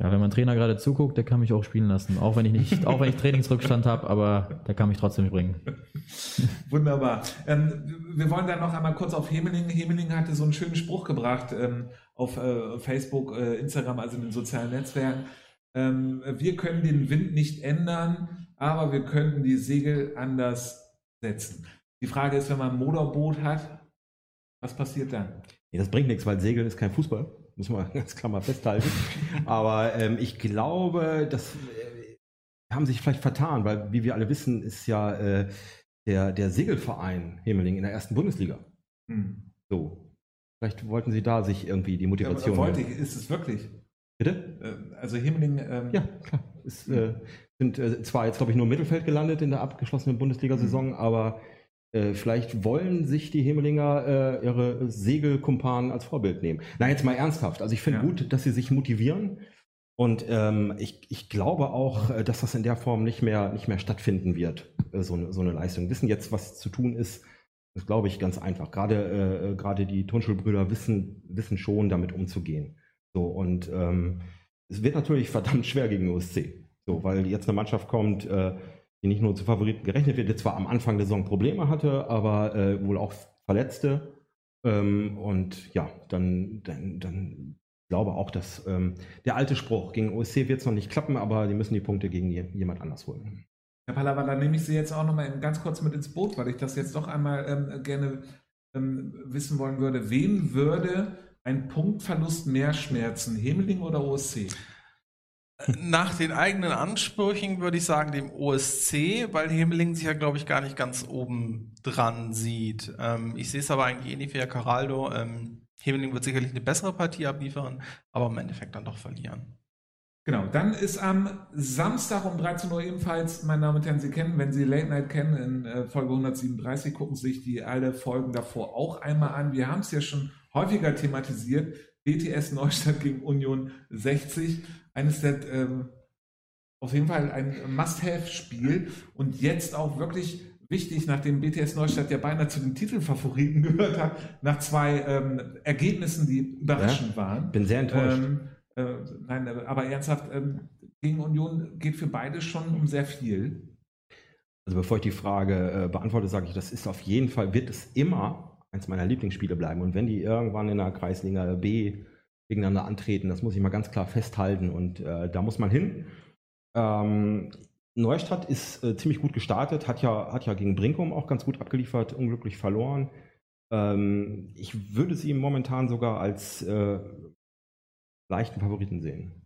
Ja, wenn mein Trainer gerade zuguckt, der kann mich auch spielen lassen. Auch wenn ich nicht, *laughs* auch wenn ich Trainingsrückstand habe, aber der kann mich trotzdem bringen. *laughs* Wunderbar. Ähm, wir wollen dann noch einmal kurz auf Hemeling. Hemeling hatte so einen schönen Spruch gebracht ähm, auf äh, Facebook, äh, Instagram, also in den sozialen Netzwerken. Ähm, wir können den Wind nicht ändern, aber wir könnten die Segel anders setzen. Die Frage ist, wenn man ein Motorboot hat, was passiert dann? Nee, das bringt nichts, weil Segeln ist kein Fußball. Muss man *laughs* ganz klar mal festhalten. Aber ähm, ich glaube, dass äh, haben sich vielleicht vertan, weil wie wir alle wissen, ist ja äh, der, der Segelverein Hemeling in der ersten Bundesliga. Hm. So. Vielleicht wollten sie da sich irgendwie die Ja, Motivation. wollte ich, ist es wirklich? Bitte? Äh, Also Hemeling, ähm, Ja, klar. Es äh, sind äh, zwar jetzt, glaube ich, nur im Mittelfeld gelandet in der abgeschlossenen Bundesliga-Saison, aber äh, vielleicht wollen sich die Hemelinger äh, ihre Segelkumpanen als Vorbild nehmen. Na, jetzt mal ernsthaft. Also ich finde Ja. gut, dass sie sich motivieren. Und ähm, ich, ich glaube auch, äh, dass das in der Form nicht mehr, nicht mehr stattfinden wird, äh, so, eine, so eine Leistung. Wissen jetzt, was zu tun ist, das glaube ich ganz einfach. Gerade, äh, äh, gerade die Turnschulbrüder wissen, wissen schon, damit umzugehen. So, und ähm, es wird natürlich verdammt schwer gegen den OSC. So, weil jetzt eine Mannschaft kommt, äh, die nicht nur zu Favoriten gerechnet wird, die zwar am Anfang der Saison Probleme hatte, aber äh, wohl auch Verletzte. Ähm, und ja, dann, dann, dann glaube auch, dass ähm, der alte Spruch, gegen OSC wird es noch nicht klappen, aber die müssen die Punkte gegen je- jemand anders holen. Herr Pallava, dann nehme ich Sie jetzt auch noch mal ganz kurz mit ins Boot, weil ich das jetzt doch einmal ähm, gerne ähm, wissen wollen würde. Wem würde ein Punktverlust mehr schmerzen, Hemeling oder OSC? Nach den eigenen Ansprüchen würde ich sagen dem OSC, weil Hemeling sich ja, glaube ich, gar nicht ganz oben dran sieht. Ähm, ich sehe es aber eigentlich ähnlich wie Herr Caraldo. Ähm, Hemeling wird sicherlich eine bessere Partie abliefern, aber im Endeffekt dann doch verlieren. Genau, dann ist am Samstag um 13 Uhr ebenfalls, meine Damen und Herren, Sie kennen, wenn Sie Late Night kennen, in äh, Folge 137, gucken Sie sich die alle Folgen davor auch einmal an. Wir haben es ja schon häufiger thematisiert. BTS Neustadt gegen Union 60. Eines der, ähm, auf jeden Fall ein Must-Have-Spiel. Und jetzt auch wirklich wichtig, nachdem BTS Neustadt ja beinahe zu den Titelfavoriten *laughs* gehört hat, nach zwei ähm, Ergebnissen, die überraschend waren. Bin sehr enttäuscht. Ähm, äh, nein, äh, aber ernsthaft, ähm, gegen Union geht für beide schon um sehr viel. Also bevor ich die Frage äh, beantworte, sage ich, das ist auf jeden Fall, wird es immer eins meiner Lieblingsspiele bleiben. Und wenn die irgendwann in der Kreisliga B gegeneinander antreten, das muss ich mal ganz klar festhalten. Und äh, da muss man hin. Ähm, Neustadt ist äh, ziemlich gut gestartet, hat ja, hat ja gegen Brinkum auch ganz gut abgeliefert, unglücklich verloren. Ähm, ich würde sie momentan sogar als äh, leichten Favoriten sehen.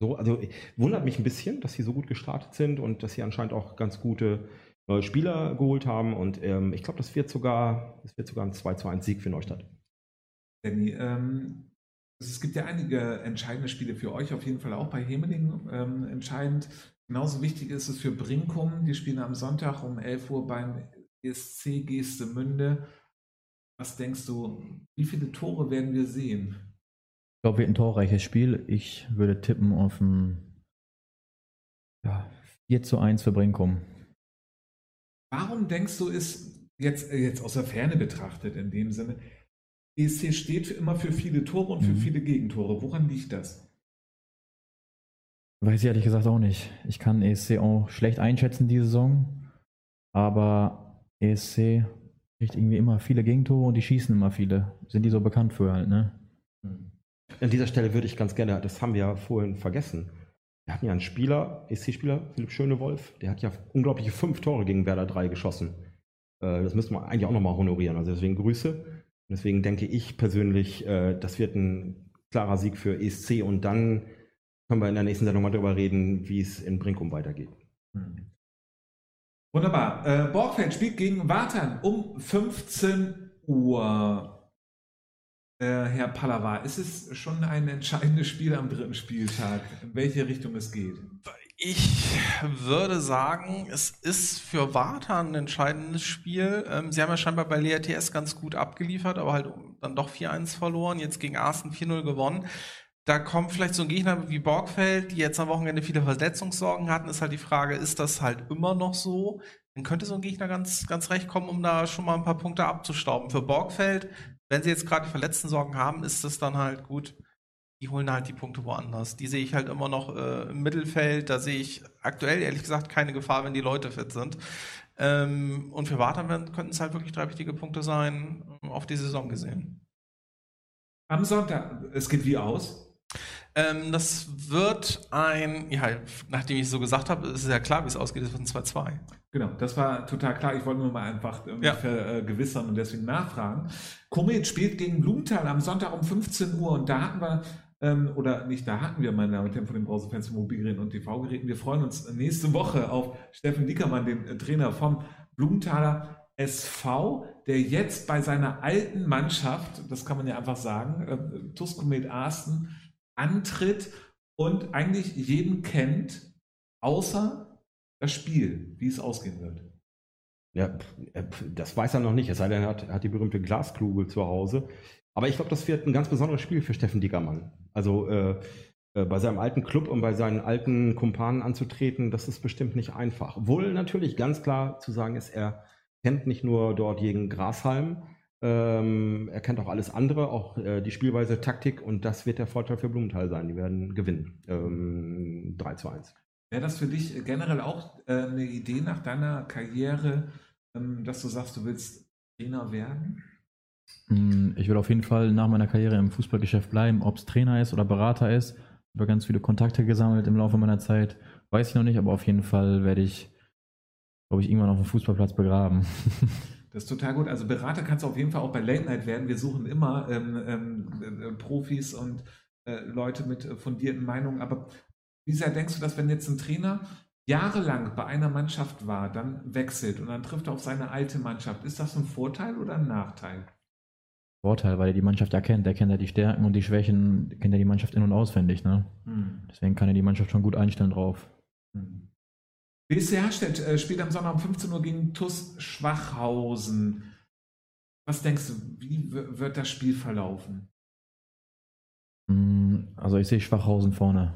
So, also wundert mich ein bisschen, dass sie so gut gestartet sind und dass sie anscheinend auch ganz gute neue Spieler geholt haben. Und ähm, ich glaube, das wird sogar, das wird sogar ein 2 zu 1 Sieg für Neustadt. Danny, ähm, es gibt ja einige entscheidende Spiele für euch, auf jeden Fall auch bei Hemeling ähm, entscheidend. Genauso wichtig ist es für Brinkum. Die spielen am Sonntag um 11 Uhr beim ESC Gestemünde. Was denkst du, wie viele Tore werden wir sehen? Ich glaube, wird ein torreiches Spiel. Ich würde tippen auf ein ja, 4 zu 1 für Brinkum. Warum denkst du, ist jetzt, äh, jetzt aus der Ferne betrachtet in dem Sinne, ESC steht für, immer für viele Tore und für Mhm. viele Gegentore. Woran liegt das? Weiß ich ehrlich gesagt auch nicht. Ich kann ESC auch schlecht einschätzen die Saison, aber ESC kriegt irgendwie immer viele Gegentore und die schießen immer viele. Sind die so bekannt für halt, ne? An dieser Stelle würde ich ganz gerne, das haben wir ja vorhin vergessen. Wir hatten ja einen Spieler, ESC-Spieler, Philipp Schönewolf, der hat ja unglaubliche fünf Tore gegen Werder 3 geschossen. Äh, das müssen wir eigentlich auch nochmal honorieren. Also deswegen Grüße. Deswegen denke ich persönlich, äh, das wird ein klarer Sieg für ESC und dann können wir in der nächsten Sendung mal darüber reden, wie es in Brinkum weitergeht. Wunderbar. Äh, Borgfeld spielt gegen Wartan um 15 Uhr. Äh, Herr Pallava, ist es schon ein entscheidendes Spiel am dritten Spieltag, in welche Richtung es geht? Ich würde sagen, es ist für Warta ein entscheidendes Spiel. Ähm, sie haben ja scheinbar bei Lea TS ganz gut abgeliefert, aber halt dann doch 4-1 verloren, jetzt gegen Arsen 4-0 gewonnen. Da kommt vielleicht so ein Gegner wie Borgfeld, die jetzt am Wochenende viele Verletzungssorgen hatten, ist halt die Frage, ist das halt immer noch so? Dann könnte so ein Gegner ganz, ganz recht kommen, um da schon mal ein paar Punkte abzustauben. Für Borgfeld, wenn sie jetzt gerade die verletzten Sorgen haben, ist das dann halt gut die holen halt die Punkte woanders. Die sehe ich halt immer noch äh, im Mittelfeld. Da sehe ich aktuell ehrlich gesagt keine Gefahr, wenn die Leute fit sind. Ähm, und für Warta könnten es halt wirklich drei wichtige Punkte sein, ähm, auf die Saison gesehen. Am Sonntag, es geht wie aus? Ähm, das wird ein, ja, nachdem ich es so gesagt habe, ist es ja klar, wie es ausgeht, es wird ein 2-2. Genau, das war total klar. Ich wollte nur mal einfach ja. vergewissern und deswegen nachfragen. Komet spielt gegen Blumenthal am Sonntag um 15 Uhr und da hatten wir ähm, oder nicht, da hatten wir, meine Damen und Herren, von den Browserfans, Mobilgeräten und TV-Geräten. Wir freuen uns nächste Woche auf Steffen Dickermann, den äh, Trainer vom Blumenthaler SV, der jetzt bei seiner alten Mannschaft, das kann man ja einfach sagen, äh, Tuskomet Arsten, antritt und eigentlich jeden kennt, außer das Spiel, wie es ausgehen wird. Ja, äh, das weiß er noch nicht, es sei denn, er hat, hat die berühmte Glaskugel zu Hause. Aber ich glaube, das wird ein ganz besonderes Spiel für Steffen Dickermann. Also äh, äh, bei seinem alten Club und bei seinen alten Kumpanen anzutreten, das ist bestimmt nicht einfach. Wohl natürlich ganz klar zu sagen ist, er kennt nicht nur dort gegen Grashalm, ähm, er kennt auch alles andere, auch äh, die Spielweise, Taktik und das wird der Vorteil für Blumenthal sein. Die werden gewinnen. Ähm, 3 zu 1. Wäre das für dich generell auch äh, eine Idee nach deiner Karriere, ähm, dass du sagst, du willst Trainer werden? Hm, ich will auf jeden Fall nach meiner Karriere im Fußballgeschäft bleiben, ob es Trainer ist oder Berater ist. Ich habe ganz viele Kontakte gesammelt im Laufe meiner Zeit. Weiß ich noch nicht, aber auf jeden Fall werde ich, glaube ich, irgendwann auf dem Fußballplatz begraben. *laughs* Das ist total gut. Also Berater kannst du auf jeden Fall auch bei Late Night werden. Wir suchen immer ähm, ähm, äh, Profis und äh, Leute mit äh, fundierten Meinungen. Aber wie sehr denkst du, dass wenn jetzt ein Trainer jahrelang bei einer Mannschaft war, dann wechselt und dann trifft er auf seine alte Mannschaft, ist das ein Vorteil oder ein Nachteil? Vorteil, weil er die Mannschaft erkennt. Er kennt ja die Stärken und die Schwächen, kennt er die Mannschaft in- und auswendig. Ne? Hm. Deswegen kann er die Mannschaft schon gut einstellen drauf. Hm. BSC Herstedt äh, spielt am Sonntag um 15 Uhr gegen TUS Schwachhausen. Was denkst du, wie wird das Spiel verlaufen? Hm, also ich sehe Schwachhausen vorne.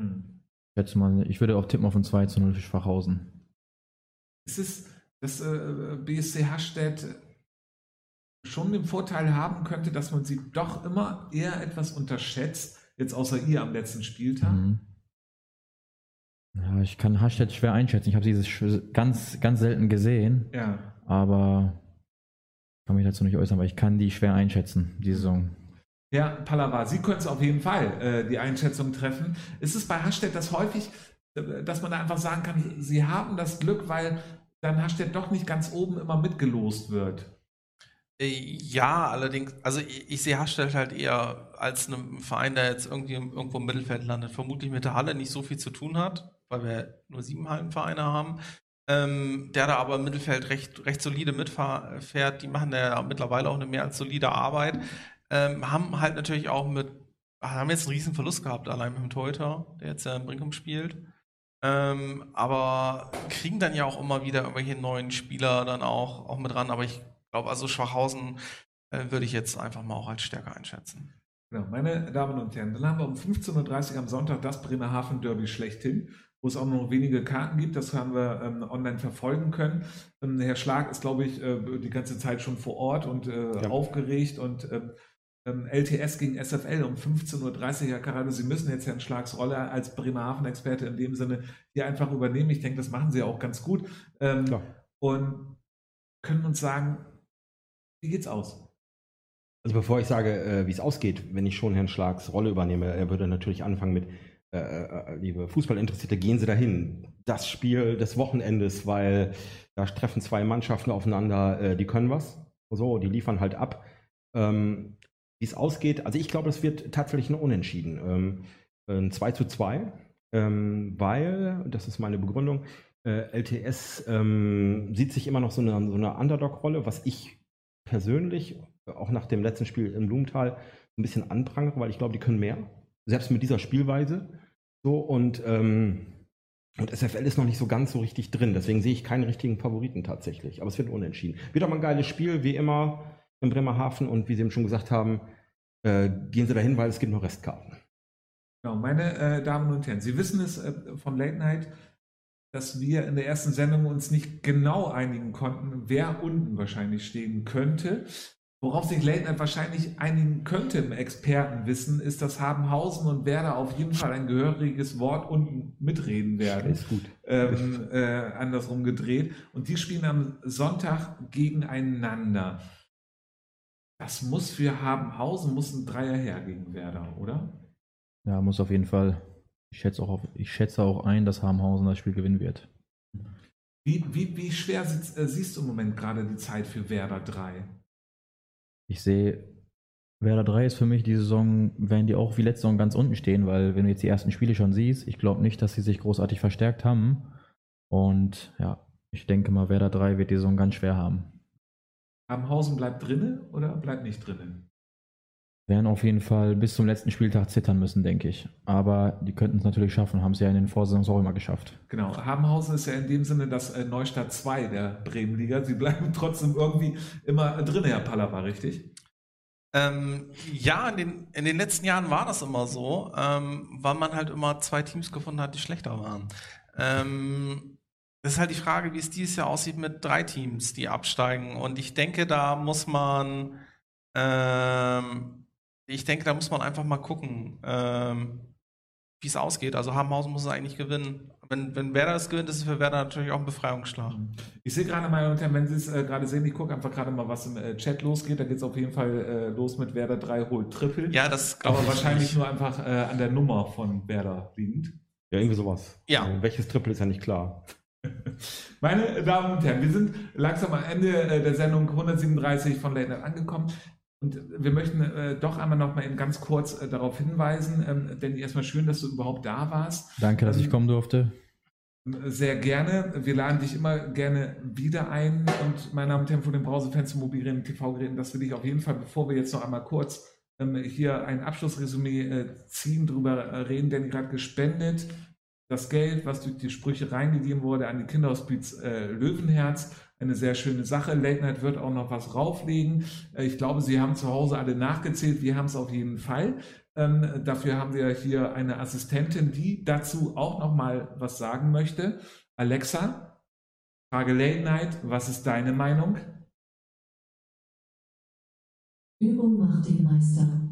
Hm. Ich, mal, ich würde auch tippen auf ein 2 zu 0 für Schwachhausen. Ist es, dass äh, BSC Herstedt schon den Vorteil haben könnte, dass man sie doch immer eher etwas unterschätzt, jetzt außer ihr am letzten Spieltag? Mhm. Ja, ich kann Hashtag schwer einschätzen. Ich habe sie ganz, ganz selten gesehen. Ja. Aber kann mich dazu nicht äußern, weil ich kann die schwer einschätzen, die Saison. Ja, Pallava, Sie können es auf jeden Fall äh, die Einschätzung treffen. Ist es bei Hashtag das häufig, äh, dass man da einfach sagen kann, Sie haben das Glück, weil dann Hashtag doch nicht ganz oben immer mitgelost wird? Äh, ja, allerdings, also ich, ich sehe Hashtag halt eher als einen Verein, der jetzt irgendwie irgendwo im Mittelfeld landet, vermutlich mit der Halle nicht so viel zu tun hat, weil wir nur sieben Hallenvereine haben. Ähm, der da aber im Mittelfeld recht, recht solide mitfährt, die machen ja mittlerweile auch eine mehr als solide Arbeit. Ähm, haben halt natürlich auch mit, haben jetzt einen riesen Verlust gehabt, allein mit dem Torhüter, der jetzt ja in Brinkum spielt. Ähm, aber kriegen dann ja auch immer wieder irgendwelche neuen Spieler dann auch, auch mit ran. Aber ich glaube, also Schwachhausen äh, würde ich jetzt einfach mal auch als stärker einschätzen. Genau, meine Damen und Herren, dann haben wir um 15.30 Uhr am Sonntag das Bremerhaven Derby schlechthin, wo es auch noch wenige Karten gibt. Das haben wir ähm, online verfolgen können. Ähm, Herr Schlag ist, glaube ich, äh, die ganze Zeit schon vor Ort und äh, ja. aufgeregt und ähm, ähm LTS gegen SFL um 15.30 Uhr. Herr Carado, Sie müssen jetzt Herrn Schlags Rolle als Bremerhaven-Experte in dem Sinne hier einfach übernehmen. Ich denke, das machen Sie auch ganz gut. Ähm, und können uns sagen, wie geht's aus? Also bevor ich sage, äh, wie es ausgeht, wenn ich schon Herrn Schlags Rolle übernehme, er würde natürlich anfangen mit, äh, äh, liebe Fußballinteressierte, gehen Sie dahin. Das Spiel des Wochenendes, weil da treffen zwei Mannschaften aufeinander, äh, die können was. So, die liefern halt ab. Ähm, wie es ausgeht, also ich glaube, es wird tatsächlich ein Unentschieden. Ähm, ein 2 zu 2, ähm, weil, das ist meine Begründung, äh, LTS ähm, sieht sich immer noch so eine, so eine Underdog-Rolle, was ich persönlich auch nach dem letzten Spiel im Blumenthal ein bisschen anprangere, weil ich glaube, die können mehr. Selbst mit dieser Spielweise. So und, ähm, und SFL ist noch nicht so ganz so richtig drin. Deswegen sehe ich keinen richtigen Favoriten tatsächlich. Aber es wird unentschieden. Wird aber ein geiles Spiel, wie immer in Bremerhaven. Und wie Sie eben schon gesagt haben, äh, gehen Sie dahin, weil es gibt noch Restkarten. Genau, meine äh, Damen und Herren, Sie wissen es äh, von Late Night, dass wir in der ersten Sendung uns nicht genau einigen konnten, wer unten wahrscheinlich stehen könnte. Worauf sich Night wahrscheinlich einigen könnte im Expertenwissen, ist, dass Habenhausen und Werder auf jeden Fall ein gehöriges Wort unten mitreden werden. Ist gut. Ähm, äh, andersrum gedreht. Und die spielen am Sonntag gegeneinander. Das muss für Habenhausen, muss ein Dreier her gegen Werder, oder? Ja, muss auf jeden Fall. Ich schätze auch, auf, ich schätze auch ein, dass Habenhausen das Spiel gewinnen wird. Wie, wie, wie schwer sitzt, äh, siehst du im Moment gerade die Zeit für Werder 3? Ich sehe, Werder 3 ist für mich die Saison, werden die auch wie letzte Saison ganz unten stehen, weil wenn du jetzt die ersten Spiele schon siehst, ich glaube nicht, dass sie sich großartig verstärkt haben. Und ja, ich denke mal, Werder 3 wird die Saison ganz schwer haben. Habenhausen bleibt drinne oder bleibt nicht drinne? Werden auf jeden Fall bis zum letzten Spieltag zittern müssen, denke ich. Aber die könnten es natürlich schaffen, haben sie ja in den Vorsaisons auch immer geschafft. Genau, Habenhausen ist ja in dem Sinne das äh, Neustadt 2 der Bremenliga. Sie bleiben *laughs* trotzdem irgendwie immer drin, Herr Pallava, richtig? Ähm, ja, in den, in den letzten Jahren war das immer so, ähm, weil man halt immer zwei Teams gefunden hat, die schlechter waren. Ähm, das ist halt die Frage, wie es dieses Jahr aussieht mit drei Teams, die absteigen. Und ich denke, da muss man, ähm, ich denke, da muss man einfach mal gucken, ähm, wie es ausgeht. Also Habenhausen muss es eigentlich gewinnen. Wenn, wenn Werder es gewinnt, ist es für Werder natürlich auch ein Befreiungsschlag. Ich sehe gerade mal, und wenn Sie es äh, gerade sehen, ich gucke einfach gerade mal, was im äh, Chat losgeht. Da geht es auf jeden Fall äh, los mit Werder 3 holt Triple. Ja, das aber glaube ich wahrscheinlich nicht. nur einfach äh, an der Nummer von Werder liegend. Ja, irgendwie sowas. Ja. Also, welches Triple ist ja nicht klar. *laughs* Meine Damen und Herren, wir sind langsam am Ende äh, der Sendung 137 von Late Night angekommen. Und wir möchten äh, doch einmal noch mal eben ganz kurz äh, darauf hinweisen, ähm, denn erstmal schön, dass du überhaupt da warst. Danke, dass ich Ähm, kommen durfte. Sehr gerne. Wir laden dich immer gerne wieder ein. Und meine Damen und Herren, von den Browserfans, Mobilgeräten, TV-Geräten, dass wir dich auf jeden Fall, bevor wir jetzt noch einmal kurz ähm, hier ein Abschlussresümee äh, ziehen, drüber äh, reden, denn gerade gespendet das Geld, was durch die Sprüche reingegeben wurde an die Kinderhospiz äh, Löwenherz. Eine sehr schöne Sache. Late Night wird auch noch was rauflegen. Äh, ich glaube, Sie haben zu Hause alle nachgezählt. Wir haben es auf jeden Fall. Ähm, dafür haben wir hier eine Assistentin, die dazu auch noch mal was sagen möchte. Alexa, Frage Late Night, was ist deine Meinung? Übung macht den Meister.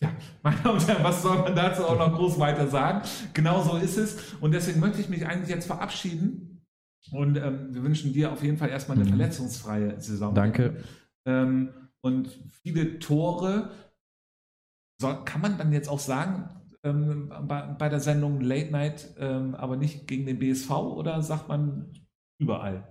Ja, meine Damen und Herren, was soll man dazu auch noch groß weiter sagen? Genau so ist es. Und deswegen möchte ich mich eigentlich jetzt verabschieden. Und ähm, wir wünschen dir auf jeden Fall erstmal eine Mhm. verletzungsfreie Saison. Danke. Ähm, und viele Tore. So, kann man dann jetzt auch sagen, ähm, bei, bei der Sendung Late Night, ähm, aber nicht gegen den BSV oder sagt man überall?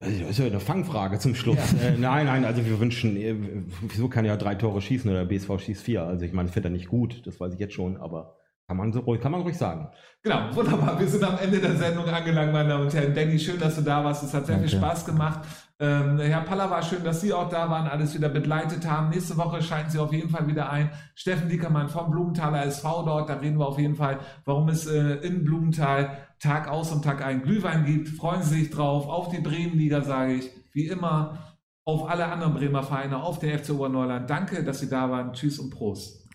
Das ist ja eine Fangfrage zum Schluss. Ja. Äh, nein, nein, also wir wünschen, äh, wieso kann ja drei Tore schießen oder der BSV schießt vier? Also ich meine, ich finde er nicht gut, das weiß ich jetzt schon, aber kann man so ruhig, kann man ruhig sagen. Genau, wunderbar. Wir sind am Ende der Sendung angelangt, meine Damen und Herren. Danny, schön, dass du da warst. Es hat sehr viel Danke. Spaß gemacht. Ähm, Herr Pallava, schön, dass Sie auch da waren, alles wieder begleitet haben. Nächste Woche schalten Sie auf jeden Fall wieder ein. Steffen Diekermann vom Blumenthaler SV dort. Da reden wir auf jeden Fall, warum es äh, in Blumenthal Tag aus und Tag ein Glühwein gibt. Freuen Sie sich drauf. Auf die Bremenliga, sage ich. Wie immer. Auf alle anderen Bremer Vereine, auf der FC Oberneuland. Danke, dass Sie da waren. Tschüss und Prost.